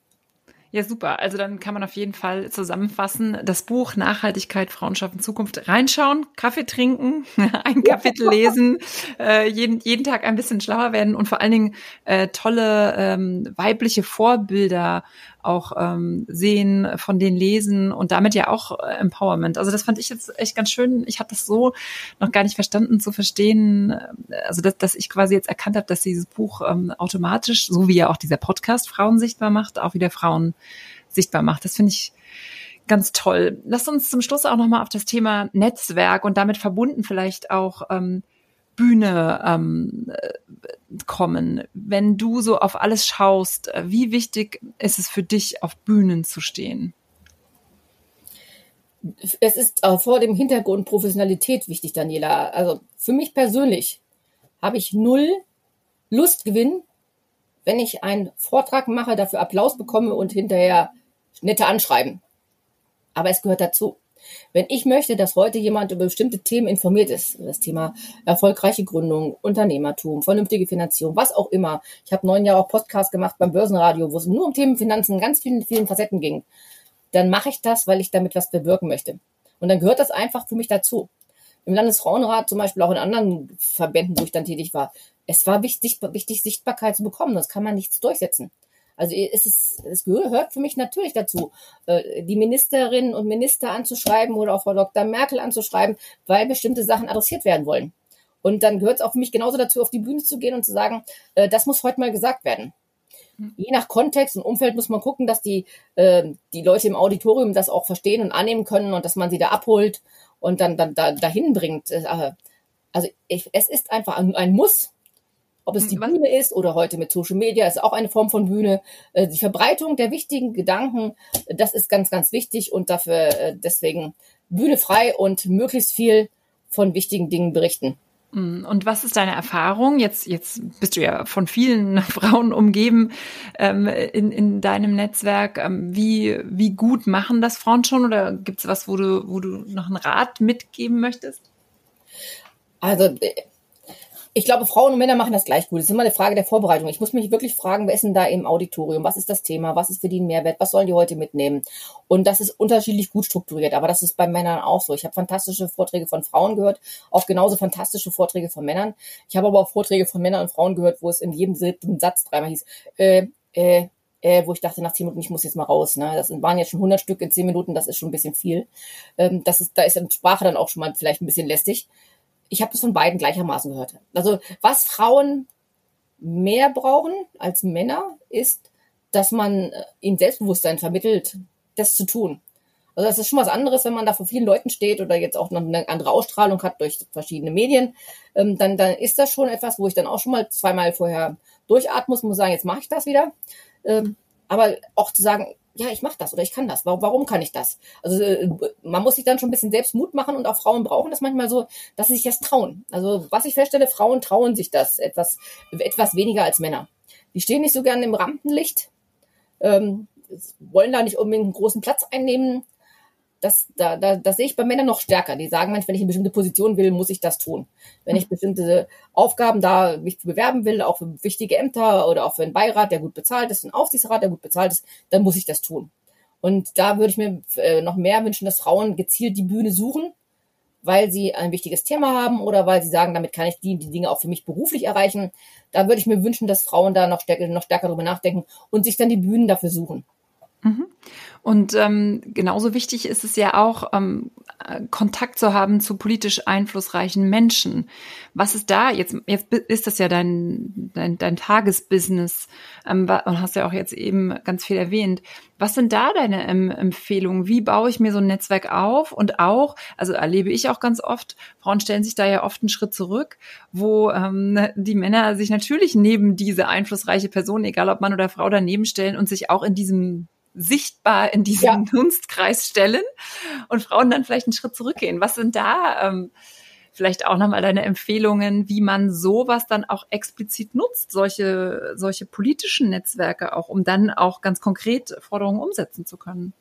Ja, super. Also dann kann man auf jeden Fall zusammenfassen, das Buch Nachhaltigkeit, Frauen schaffen Zukunft reinschauen, Kaffee trinken, ein Kapitel lesen, äh, jeden, jeden Tag ein bisschen schlauer werden und vor allen Dingen äh, tolle ähm, weibliche Vorbilder auch ähm, sehen, von denen lesen und damit ja auch äh, Empowerment. Also das fand ich jetzt echt ganz schön. Ich habe das so noch gar nicht verstanden zu verstehen, äh, also dass, dass ich quasi jetzt erkannt habe, dass dieses Buch ähm, automatisch, so wie ja auch dieser Podcast Frauen sichtbar macht, auch wieder Frauen sichtbar macht. Das finde ich ganz toll. Lass uns zum Schluss auch nochmal auf das Thema Netzwerk und damit verbunden vielleicht auch ähm, Bühne ähm, kommen. Wenn du so auf alles schaust, äh, wie wichtig ist es für dich, auf Bühnen zu stehen? Es ist äh, vor dem Hintergrund Professionalität wichtig, Daniela. Also für mich persönlich habe ich null Lustgewinn, wenn ich einen Vortrag mache, dafür Applaus bekomme und hinterher nette Anschreiben. Aber es gehört dazu. Wenn ich möchte, dass heute jemand über bestimmte Themen informiert ist, das Thema erfolgreiche Gründung, Unternehmertum, vernünftige Finanzierung, was auch immer. Ich habe neun Jahre auch Podcast gemacht beim Börsenradio, wo es nur um Themen Finanzen, ganz vielen, vielen Facetten ging. Dann mache ich das, weil ich damit was bewirken möchte. Und dann gehört das einfach für mich dazu. Im Landesfrauenrat, zum Beispiel auch in anderen Verbänden, wo ich dann tätig war, es war wichtig, wichtig Sichtbarkeit zu bekommen. Das kann man nichts durchsetzen. Also es ist, es gehört für mich natürlich dazu, äh, die Ministerinnen und Minister anzuschreiben oder auch Frau Dr. Merkel anzuschreiben, weil bestimmte Sachen adressiert werden wollen. Und dann gehört es auch für mich genauso dazu, auf die Bühne zu gehen und zu sagen, äh, das muss heute mal gesagt werden. Mhm. Je nach Kontext und Umfeld muss man gucken, dass die, äh, die Leute im Auditorium das auch verstehen und annehmen können und dass man sie da abholt und dann, dann da, dahin bringt. Also ich, es ist einfach ein, ein Muss, ob es die Was? Bühne ist oder heute mit Social Media, ist auch eine Form von Bühne. Äh, die Verbreitung der wichtigen Gedanken, das ist ganz, ganz wichtig und dafür äh, deswegen Bühne frei und möglichst viel von wichtigen Dingen berichten. Mm, und was ist deine Erfahrung? Jetzt, jetzt bist du ja von vielen Frauen umgeben ähm, in, in deinem Netzwerk. Ähm, wie, wie gut machen das Frauen schon oder gibt es was, wo du, wo du noch einen Rat mitgeben möchtest? Also äh, ich glaube, Frauen und Männer machen das gleich gut. Es ist immer eine Frage der Vorbereitung. Ich muss mich wirklich fragen, wer ist denn da im Auditorium? Was ist das Thema? Was ist für die ein Mehrwert? Was sollen die heute mitnehmen? Und das ist unterschiedlich gut strukturiert. Aber das ist bei Männern auch so. Ich habe fantastische Vorträge von Frauen gehört, auch genauso fantastische Vorträge von Männern. Ich habe aber auch Vorträge von Männern und Frauen gehört, wo es in jedem dritten Satz dreimal hieß, äh, äh, äh, wo ich dachte nach zehn Minuten, ich muss jetzt mal raus. Ne? Das waren jetzt schon 100 Stück in zehn Minuten, das ist schon ein bisschen viel. Ähm, das ist, da ist dann Sprache dann auch schon mal vielleicht ein bisschen lästig ich habe das von beiden gleichermaßen gehört. Also was Frauen mehr brauchen als Männer ist, dass man äh, ihnen Selbstbewusstsein vermittelt, das zu tun. Also das ist schon was anderes, wenn man da vor vielen Leuten steht oder jetzt auch noch eine andere Ausstrahlung hat durch verschiedene Medien. Ähm, dann, dann ist das schon etwas, wo ich dann auch schon mal zweimal vorher durchatmen muss, muss sagen, jetzt mache ich das wieder. Ähm, aber auch zu sagen, ja, ich mache das oder ich kann das. Warum, warum kann ich das? Also äh, man muss sich dann schon ein bisschen selbst Mut machen und auch Frauen brauchen das manchmal so, dass sie sich das trauen. Also was ich feststelle, Frauen trauen sich das etwas, etwas weniger als Männer. Die stehen nicht so gerne im Rampenlicht, ähm, wollen da nicht unbedingt einen großen Platz einnehmen, das, da, da, das sehe ich bei Männern noch stärker. Die sagen, wenn ich eine bestimmte Position will, muss ich das tun. Wenn ich bestimmte Aufgaben da mich bewerben will, auch für wichtige Ämter oder auch für einen Beirat, der gut bezahlt ist, einen Aufsichtsrat, der gut bezahlt ist, dann muss ich das tun. Und da würde ich mir äh, noch mehr wünschen, dass Frauen gezielt die Bühne suchen, weil sie ein wichtiges Thema haben oder weil sie sagen, damit kann ich die, die Dinge auch für mich beruflich erreichen. Da würde ich mir wünschen, dass Frauen da noch stärker, noch stärker darüber nachdenken und sich dann die Bühnen dafür suchen. Mhm. Und ähm, genauso wichtig ist es ja auch, ähm, Kontakt zu haben zu politisch einflussreichen Menschen. Was ist da jetzt? Jetzt ist das ja dein dein, dein Tagesbusiness ähm, und hast ja auch jetzt eben ganz viel erwähnt. Was sind da deine ähm, Empfehlungen? Wie baue ich mir so ein Netzwerk auf? Und auch, also erlebe ich auch ganz oft, Frauen stellen sich da ja oft einen Schritt zurück, wo ähm, die Männer sich natürlich neben diese einflussreiche Person, egal ob Mann oder Frau, daneben stellen und sich auch in diesem sichtbar in diesen ja. Dunstkreis stellen und Frauen dann vielleicht einen Schritt zurückgehen. Was sind da ähm, vielleicht auch nochmal deine Empfehlungen, wie man sowas dann auch explizit nutzt, solche, solche politischen Netzwerke auch, um dann auch ganz konkret Forderungen umsetzen zu können?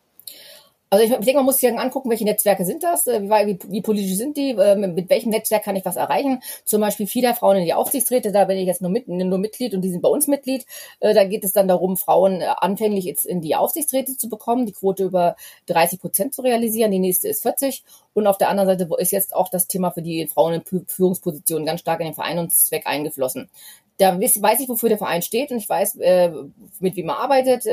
Also ich, ich denke, man muss sich angucken, welche Netzwerke sind das, äh, wie, wie politisch sind die, äh, mit welchem Netzwerk kann ich was erreichen. Zum Beispiel vieler Frauen in die Aufsichtsräte, da bin ich jetzt nur, mit, nur Mitglied und die sind bei uns Mitglied. Äh, da geht es dann darum, Frauen anfänglich jetzt in die Aufsichtsräte zu bekommen, die Quote über 30 Prozent zu realisieren, die nächste ist 40. Und auf der anderen Seite ist jetzt auch das Thema für die Frauen in Führungspositionen ganz stark in den Vereinungszweck eingeflossen da weiß ich, wofür der Verein steht und ich weiß, mit wem er arbeitet.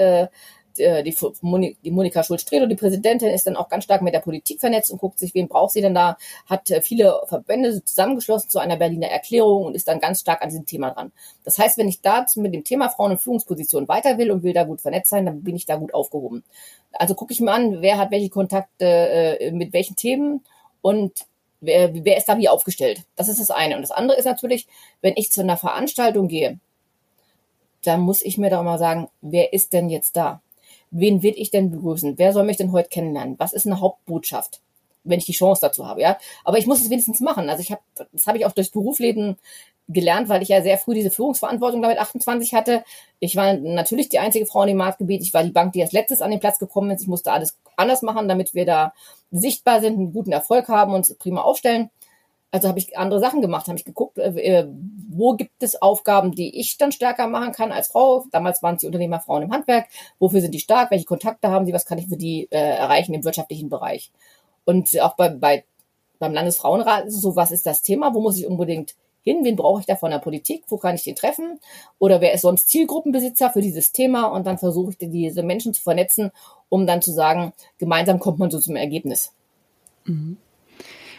Die, die Monika Schulz-Stredo, die Präsidentin, ist dann auch ganz stark mit der Politik vernetzt und guckt sich, wen braucht sie denn da, hat äh, viele Verbände zusammengeschlossen zu einer Berliner Erklärung und ist dann ganz stark an diesem Thema dran. Das heißt, wenn ich da mit dem Thema Frauen in Führungspositionen weiter will und will da gut vernetzt sein, dann bin ich da gut aufgehoben. Also gucke ich mir an, wer hat welche Kontakte äh, mit welchen Themen und wer, wer ist da wie aufgestellt. Das ist das eine. Und das andere ist natürlich, wenn ich zu einer Veranstaltung gehe, dann muss ich mir doch mal sagen, wer ist denn jetzt da? Wen will ich denn begrüßen? Wer soll mich denn heute kennenlernen? Was ist eine Hauptbotschaft? Wenn ich die Chance dazu habe, ja. Aber ich muss es wenigstens machen. Also ich habe, das habe ich auch durchs Berufsleben gelernt, weil ich ja sehr früh diese Führungsverantwortung damit 28 hatte. Ich war natürlich die einzige Frau in dem Marktgebiet. Ich war die Bank, die als letztes an den Platz gekommen ist. Ich musste alles anders machen, damit wir da sichtbar sind, einen guten Erfolg haben und prima aufstellen. Also habe ich andere Sachen gemacht, habe ich geguckt, äh, äh, wo gibt es Aufgaben, die ich dann stärker machen kann als Frau. Damals waren es die Unternehmerfrauen im Handwerk. Wofür sind die stark? Welche Kontakte haben sie? Was kann ich für die äh, erreichen im wirtschaftlichen Bereich? Und auch bei, bei beim Landesfrauenrat ist es so, was ist das Thema? Wo muss ich unbedingt hin? Wen brauche ich da von der Politik? Wo kann ich den treffen? Oder wer ist sonst Zielgruppenbesitzer für dieses Thema? Und dann versuche ich diese Menschen zu vernetzen, um dann zu sagen, gemeinsam kommt man so zum Ergebnis. Mhm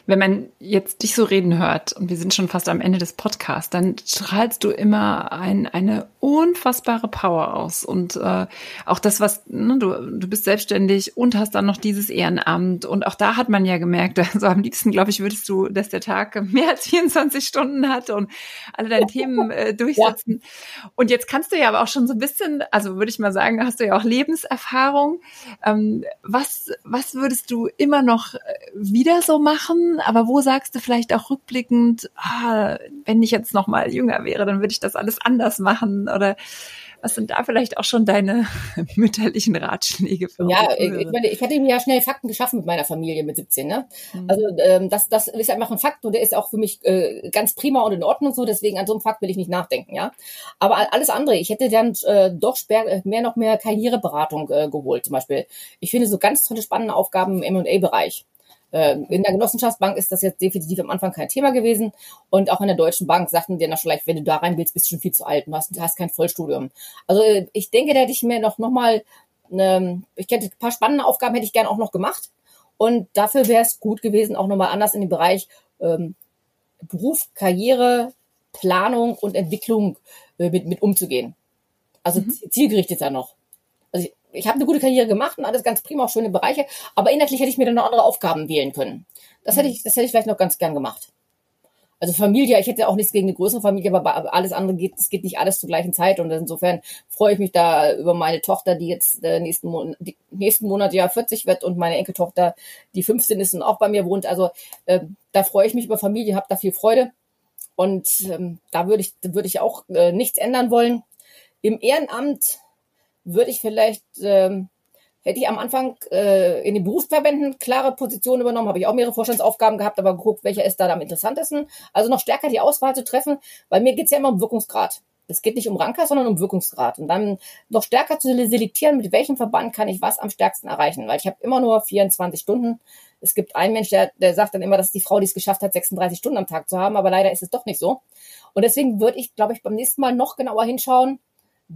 wenn man jetzt dich so reden hört, und wir sind schon fast am Ende des Podcasts, dann strahlst du immer ein, eine unfassbare Power aus. Und äh, auch das, was, ne, du, du bist selbstständig und hast dann noch dieses Ehrenamt. Und auch da hat man ja gemerkt, also am liebsten, glaube ich, würdest du, dass der Tag mehr als 24 Stunden hat und alle deine Themen äh, durchsetzen. Ja. Und jetzt kannst du ja aber auch schon so ein bisschen, also würde ich mal sagen, hast du ja auch Lebenserfahrung. Ähm, was, was würdest du immer noch äh, wieder so machen? Aber wo sagst du vielleicht auch rückblickend, ah, wenn ich jetzt noch mal jünger wäre, dann würde ich das alles anders machen oder was sind da vielleicht auch schon deine mütterlichen Ratschläge für Ja, ich, meine, ich hatte mir ja schnell Fakten geschaffen mit meiner Familie mit 17. Ne? Mhm. Also ähm, das, das ist einfach ein Fakt und der ist auch für mich äh, ganz prima und in Ordnung so. Deswegen an so einem Fakt will ich nicht nachdenken. Ja, aber alles andere. Ich hätte dann äh, doch mehr noch mehr Karriereberatung äh, geholt. Zum Beispiel. Ich finde so ganz tolle spannende Aufgaben im M&A-Bereich. Ähm, in der Genossenschaftsbank ist das jetzt definitiv am Anfang kein Thema gewesen. Und auch in der Deutschen Bank sagten dir noch vielleicht, wenn du da rein willst, bist du schon viel zu alt und hast, hast kein Vollstudium. Also äh, ich denke, da hätte ich mir noch, noch mal, ähm, ich hätte ein paar spannende Aufgaben hätte ich gerne auch noch gemacht. Und dafür wäre es gut gewesen, auch nochmal anders in den Bereich ähm, Beruf, Karriere, Planung und Entwicklung äh, mit, mit umzugehen. Also mhm. zielgerichtet da noch. Ich, habe eine gute Karriere gemacht und alles ganz prima, auch schöne Bereiche, aber inhaltlich hätte ich mir dann noch andere Aufgaben wählen können. Das hätte ich, das hätte ich vielleicht noch ganz gern gemacht. Also Familie, ich hätte auch nichts gegen eine größere Familie, aber alles andere geht, es geht nicht alles zur gleichen Zeit und insofern freue ich mich da über meine Tochter, die jetzt äh, nächsten, Mon nächsten Monat ja 40 wird und meine Enkeltochter, die 15 ist und auch bei mir wohnt. Also äh, da freue ich mich über Familie, habe da viel Freude und ähm, da würde ich, würde ich auch äh, nichts ändern wollen. Im Ehrenamt würde ich vielleicht, ähm, hätte ich am Anfang äh, in den Berufsverbänden klare Positionen übernommen, habe ich auch mehrere Vorstandsaufgaben gehabt, aber geguckt, welcher ist da am interessantesten. Also noch stärker die Auswahl zu treffen, weil mir geht's ja immer um Wirkungsgrad. Es geht nicht um Ranker, sondern um Wirkungsgrad. Und dann noch stärker zu selektieren, mit welchem Verband kann ich was am stärksten erreichen. Weil ich habe immer nur 24 Stunden. Es gibt einen Mensch, der, der sagt dann immer, dass die Frau, die es geschafft hat, 36 Stunden am Tag zu haben. Aber leider ist es doch nicht so. Und deswegen würde ich, glaube ich, beim nächsten Mal noch genauer hinschauen,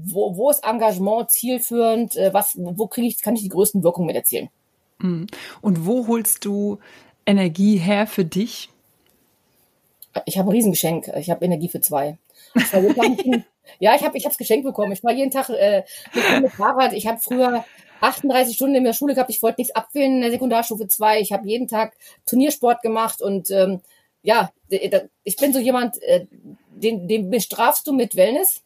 wo, wo ist Engagement zielführend, äh, was, wo kriege ich, kann ich die größten Wirkungen mit erzielen. Mhm. Und wo holst du Energie her für dich? Ich habe ein Riesengeschenk. Ich habe Energie für zwei. ja, ich habe ich es geschenkt bekommen. Ich war jeden Tag äh, mit, mit Fahrrad. Ich habe früher 38 Stunden in der Schule gehabt. Ich wollte nichts abwählen in der Sekundarstufe 2. Ich habe jeden Tag Turniersport gemacht und ähm, ja, ich bin so jemand, äh, den, den bestrafst du mit Wellness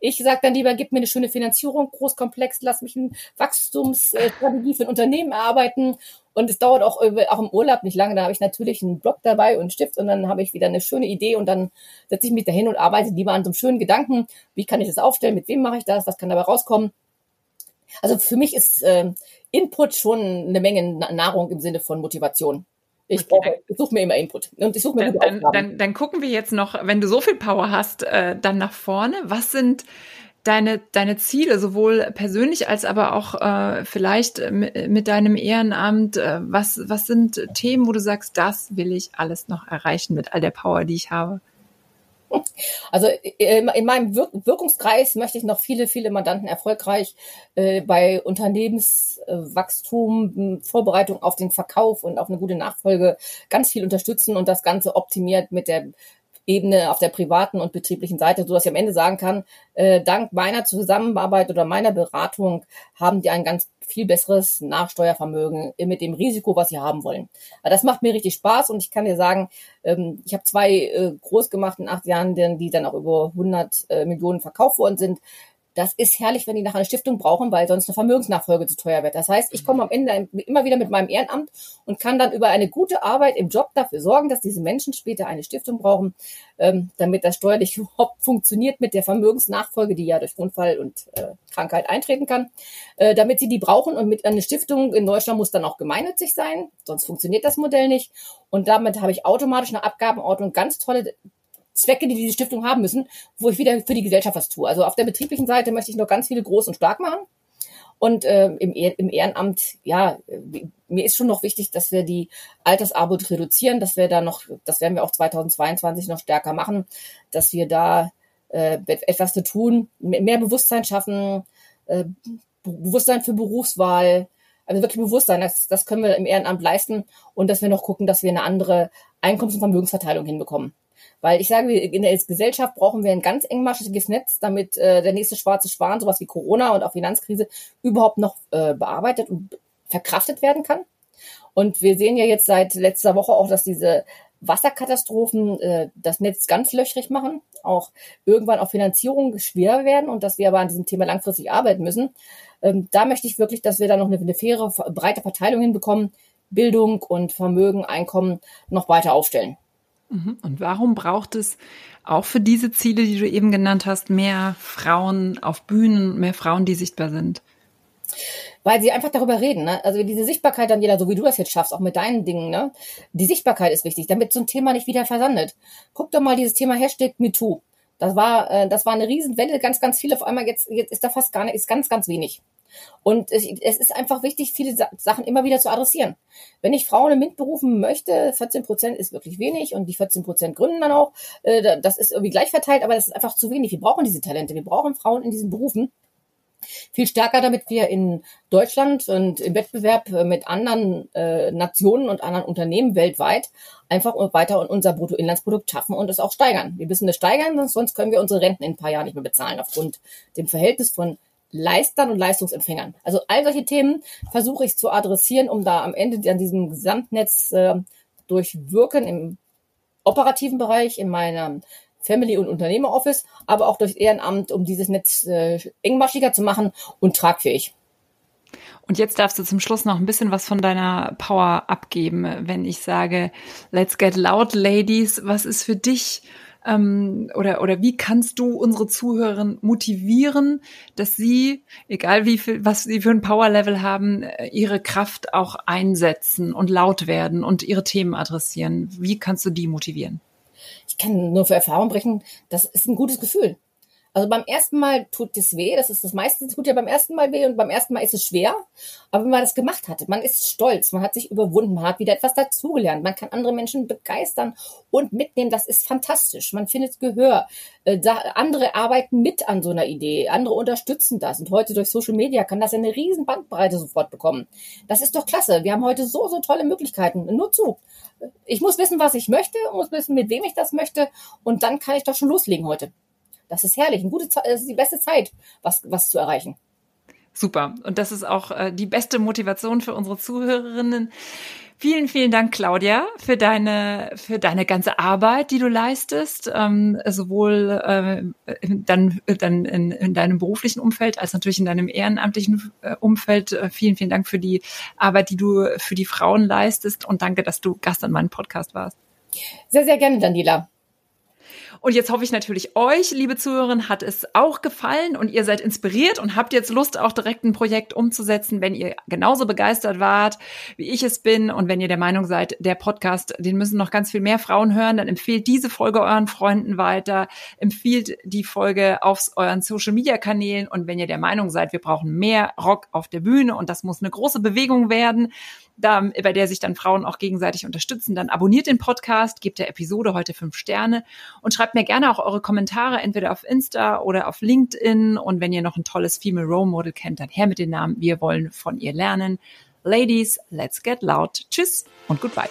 ich sage dann lieber, gib mir eine schöne Finanzierung, großkomplex, lass mich eine Wachstumsstrategie für ein Unternehmen erarbeiten. Und es dauert auch, auch im Urlaub nicht lange. Da habe ich natürlich einen Block dabei und einen Stift und dann habe ich wieder eine schöne Idee und dann setze ich mich dahin und arbeite lieber an so einem schönen Gedanken. Wie kann ich das aufstellen? Mit wem mache ich das? Was kann dabei rauskommen? Also für mich ist äh, Input schon eine Menge Nahrung im Sinne von Motivation. Ich, okay. ich suche mir immer Input und ich suche mir dann, dann, dann, dann, gucken wir jetzt noch, wenn du so viel Power hast, äh, dann nach vorne. Was sind deine, deine Ziele, sowohl persönlich als aber auch äh, vielleicht mit, mit deinem Ehrenamt? Äh, was, was sind Themen, wo du sagst, das will ich alles noch erreichen mit all der Power, die ich habe? Also in meinem Wirkungskreis möchte ich noch viele, viele Mandanten erfolgreich äh, bei Unternehmenswachstum, Vorbereitung auf den Verkauf und auf eine gute Nachfolge ganz viel unterstützen und das Ganze optimiert mit der Ebene auf der privaten und betrieblichen Seite, so dass ich am Ende sagen kann, äh, dank meiner Zusammenarbeit oder meiner Beratung haben die ein ganz viel besseres Nachsteuervermögen mit dem Risiko, was sie haben wollen. Das macht mir richtig Spaß und ich kann dir sagen, ähm, ich habe zwei äh, groß gemacht in acht Jahren, die dann auch über 100 äh, Millionen verkauft worden sind das ist herrlich, wenn die nach einer Stiftung brauchen, weil sonst eine Vermögensnachfolge zu teuer wird. Das heißt, ich komme am Ende immer wieder mit meinem Ehrenamt und kann dann über eine gute Arbeit im Job dafür sorgen, dass diese Menschen später eine Stiftung brauchen, ähm, damit das steuerlich überhaupt funktioniert mit der Vermögensnachfolge, die ja durch Unfall und äh, Krankheit eintreten kann, äh, damit sie die brauchen und mit einer Stiftung in Deutschland muss dann auch gemeinnützig sein, sonst funktioniert das Modell nicht. Und damit habe ich automatisch eine Abgabenordnung ganz tolle Zwecke, die diese Stiftung haben müssen, wo ich wieder für die Gesellschaft was tue. Also auf der betrieblichen Seite möchte ich noch ganz viele groß und stark machen. Und äh, im, im Ehrenamt, ja, mir ist schon noch wichtig, dass wir die Altersarmut reduzieren, dass wir da noch, das werden wir auch 2022 noch stärker machen, dass wir da äh, etwas zu tun, mehr Bewusstsein schaffen, äh, Bewusstsein für Berufswahl, also wirklich Bewusstsein, das, das können wir im Ehrenamt leisten und dass wir noch gucken, dass wir eine andere Einkommens- und Vermögensverteilung hinbekommen. Weil ich sage, in der Gesellschaft brauchen wir ein ganz engmaschiges Netz, damit äh, der nächste schwarze Schwan, sowas wie Corona und auch Finanzkrise, überhaupt noch äh, bearbeitet und verkraftet werden kann. Und wir sehen ja jetzt seit letzter Woche auch, dass diese Wasserkatastrophen äh, das Netz ganz löchrig machen, auch irgendwann auf Finanzierung schwer werden und dass wir aber an diesem Thema langfristig arbeiten müssen. Ähm, da möchte ich wirklich, dass wir da noch eine, eine faire, breite Verteilung hinbekommen, Bildung und Vermögen, Einkommen noch weiter aufstellen. Mhm. Und warum braucht es auch für diese Ziele, die du eben genannt hast, mehr Frauen auf Bühnen, mehr Frauen, die sichtbar sind? Weil sie einfach darüber reden. Ne? Also diese Sichtbarkeit dann jeder, so wie du das jetzt schaffst, auch mit deinen Dingen. Ne? Die Sichtbarkeit ist wichtig, damit so ein Thema nicht wieder versandet. Guck doch mal dieses Thema Hashtag MeToo. Das war, äh, das war eine Riesenwelle, ganz, ganz viel auf einmal. Jetzt, jetzt ist da fast gar nicht, ist ganz, ganz wenig. Und es, es ist einfach wichtig, viele Sachen immer wieder zu adressieren. Wenn ich Frauen im MINT berufen möchte, 14 Prozent ist wirklich wenig und die 14 Prozent gründen dann auch. Äh, das ist irgendwie gleich verteilt, aber das ist einfach zu wenig. Wir brauchen diese Talente. Wir brauchen Frauen in diesen Berufen viel stärker, damit wir in Deutschland und im Wettbewerb mit anderen äh, Nationen und anderen Unternehmen weltweit einfach weiter unser Bruttoinlandsprodukt schaffen und es auch steigern. Wir müssen es steigern, sonst können wir unsere Renten in ein paar Jahren nicht mehr bezahlen aufgrund dem Verhältnis von Leistern und Leistungsempfängern. Also all solche Themen versuche ich zu adressieren, um da am Ende an diesem Gesamtnetz äh, durchwirken im operativen Bereich, in meinem Family- und Unternehmeroffice, aber auch durch Ehrenamt, um dieses Netz äh, engmaschiger zu machen und tragfähig. Und jetzt darfst du zum Schluss noch ein bisschen was von deiner Power abgeben, wenn ich sage, let's get loud, ladies. Was ist für dich ähm, oder, oder wie kannst du unsere Zuhörerin motivieren, dass sie, egal wie viel, was sie für ein Power-Level haben, äh, ihre Kraft auch einsetzen und laut werden und ihre Themen adressieren? Wie kannst du die motivieren? Ich kann nur für Erfahrung brechen, das ist ein gutes Gefühl. Also beim ersten Mal tut es weh, das ist das meiste, tut ja beim ersten Mal weh und beim ersten Mal ist es schwer. Aber wenn man das gemacht hat, man ist stolz, man hat sich überwunden, man hat wieder etwas dazugelernt, man kann andere Menschen begeistern und mitnehmen, das ist fantastisch. Man findet Gehör. Äh, andere arbeiten mit an so einer Idee, andere unterstützen das. Und heute durch Social Media kann das eine riesen Bandbreite sofort bekommen. Das ist doch klasse. Wir haben heute so, so tolle Möglichkeiten. Nur zu. Ich muss wissen, was ich möchte, muss wissen, mit wem ich das möchte und dann kann ich doch schon loslegen heute. Das ist herrlich. Eine gute Zeit, das ist die beste Zeit, was, was zu erreichen. Super. Und das ist auch äh, die beste Motivation für unsere Zuhörerinnen. Vielen, vielen Dank, Claudia, für deine, für deine ganze Arbeit, die du leistest, ähm, sowohl äh, dann, dann in, in deinem beruflichen Umfeld als natürlich in deinem ehrenamtlichen äh, Umfeld. Äh, vielen, vielen Dank für die Arbeit, die du für die Frauen leistest und danke, dass du Gast an meinem Podcast warst. Sehr, sehr gerne, Daniela. Und jetzt hoffe ich natürlich, euch, liebe Zuhörerinnen, hat es auch gefallen und ihr seid inspiriert und habt jetzt Lust, auch direkt ein Projekt umzusetzen, wenn ihr genauso begeistert wart, wie ich es bin. Und wenn ihr der Meinung seid, der Podcast, den müssen noch ganz viel mehr Frauen hören, dann empfehlt diese Folge euren Freunden weiter, empfiehlt die Folge auf euren Social Media Kanälen. Und wenn ihr der Meinung seid, wir brauchen mehr Rock auf der Bühne und das muss eine große Bewegung werden, da, bei der sich dann Frauen auch gegenseitig unterstützen, dann abonniert den Podcast, gebt der Episode heute fünf Sterne und schreibt mir gerne auch eure Kommentare entweder auf Insta oder auf LinkedIn. Und wenn ihr noch ein tolles Female Role Model kennt, dann her mit den Namen. Wir wollen von ihr lernen. Ladies, let's get loud. Tschüss und goodbye.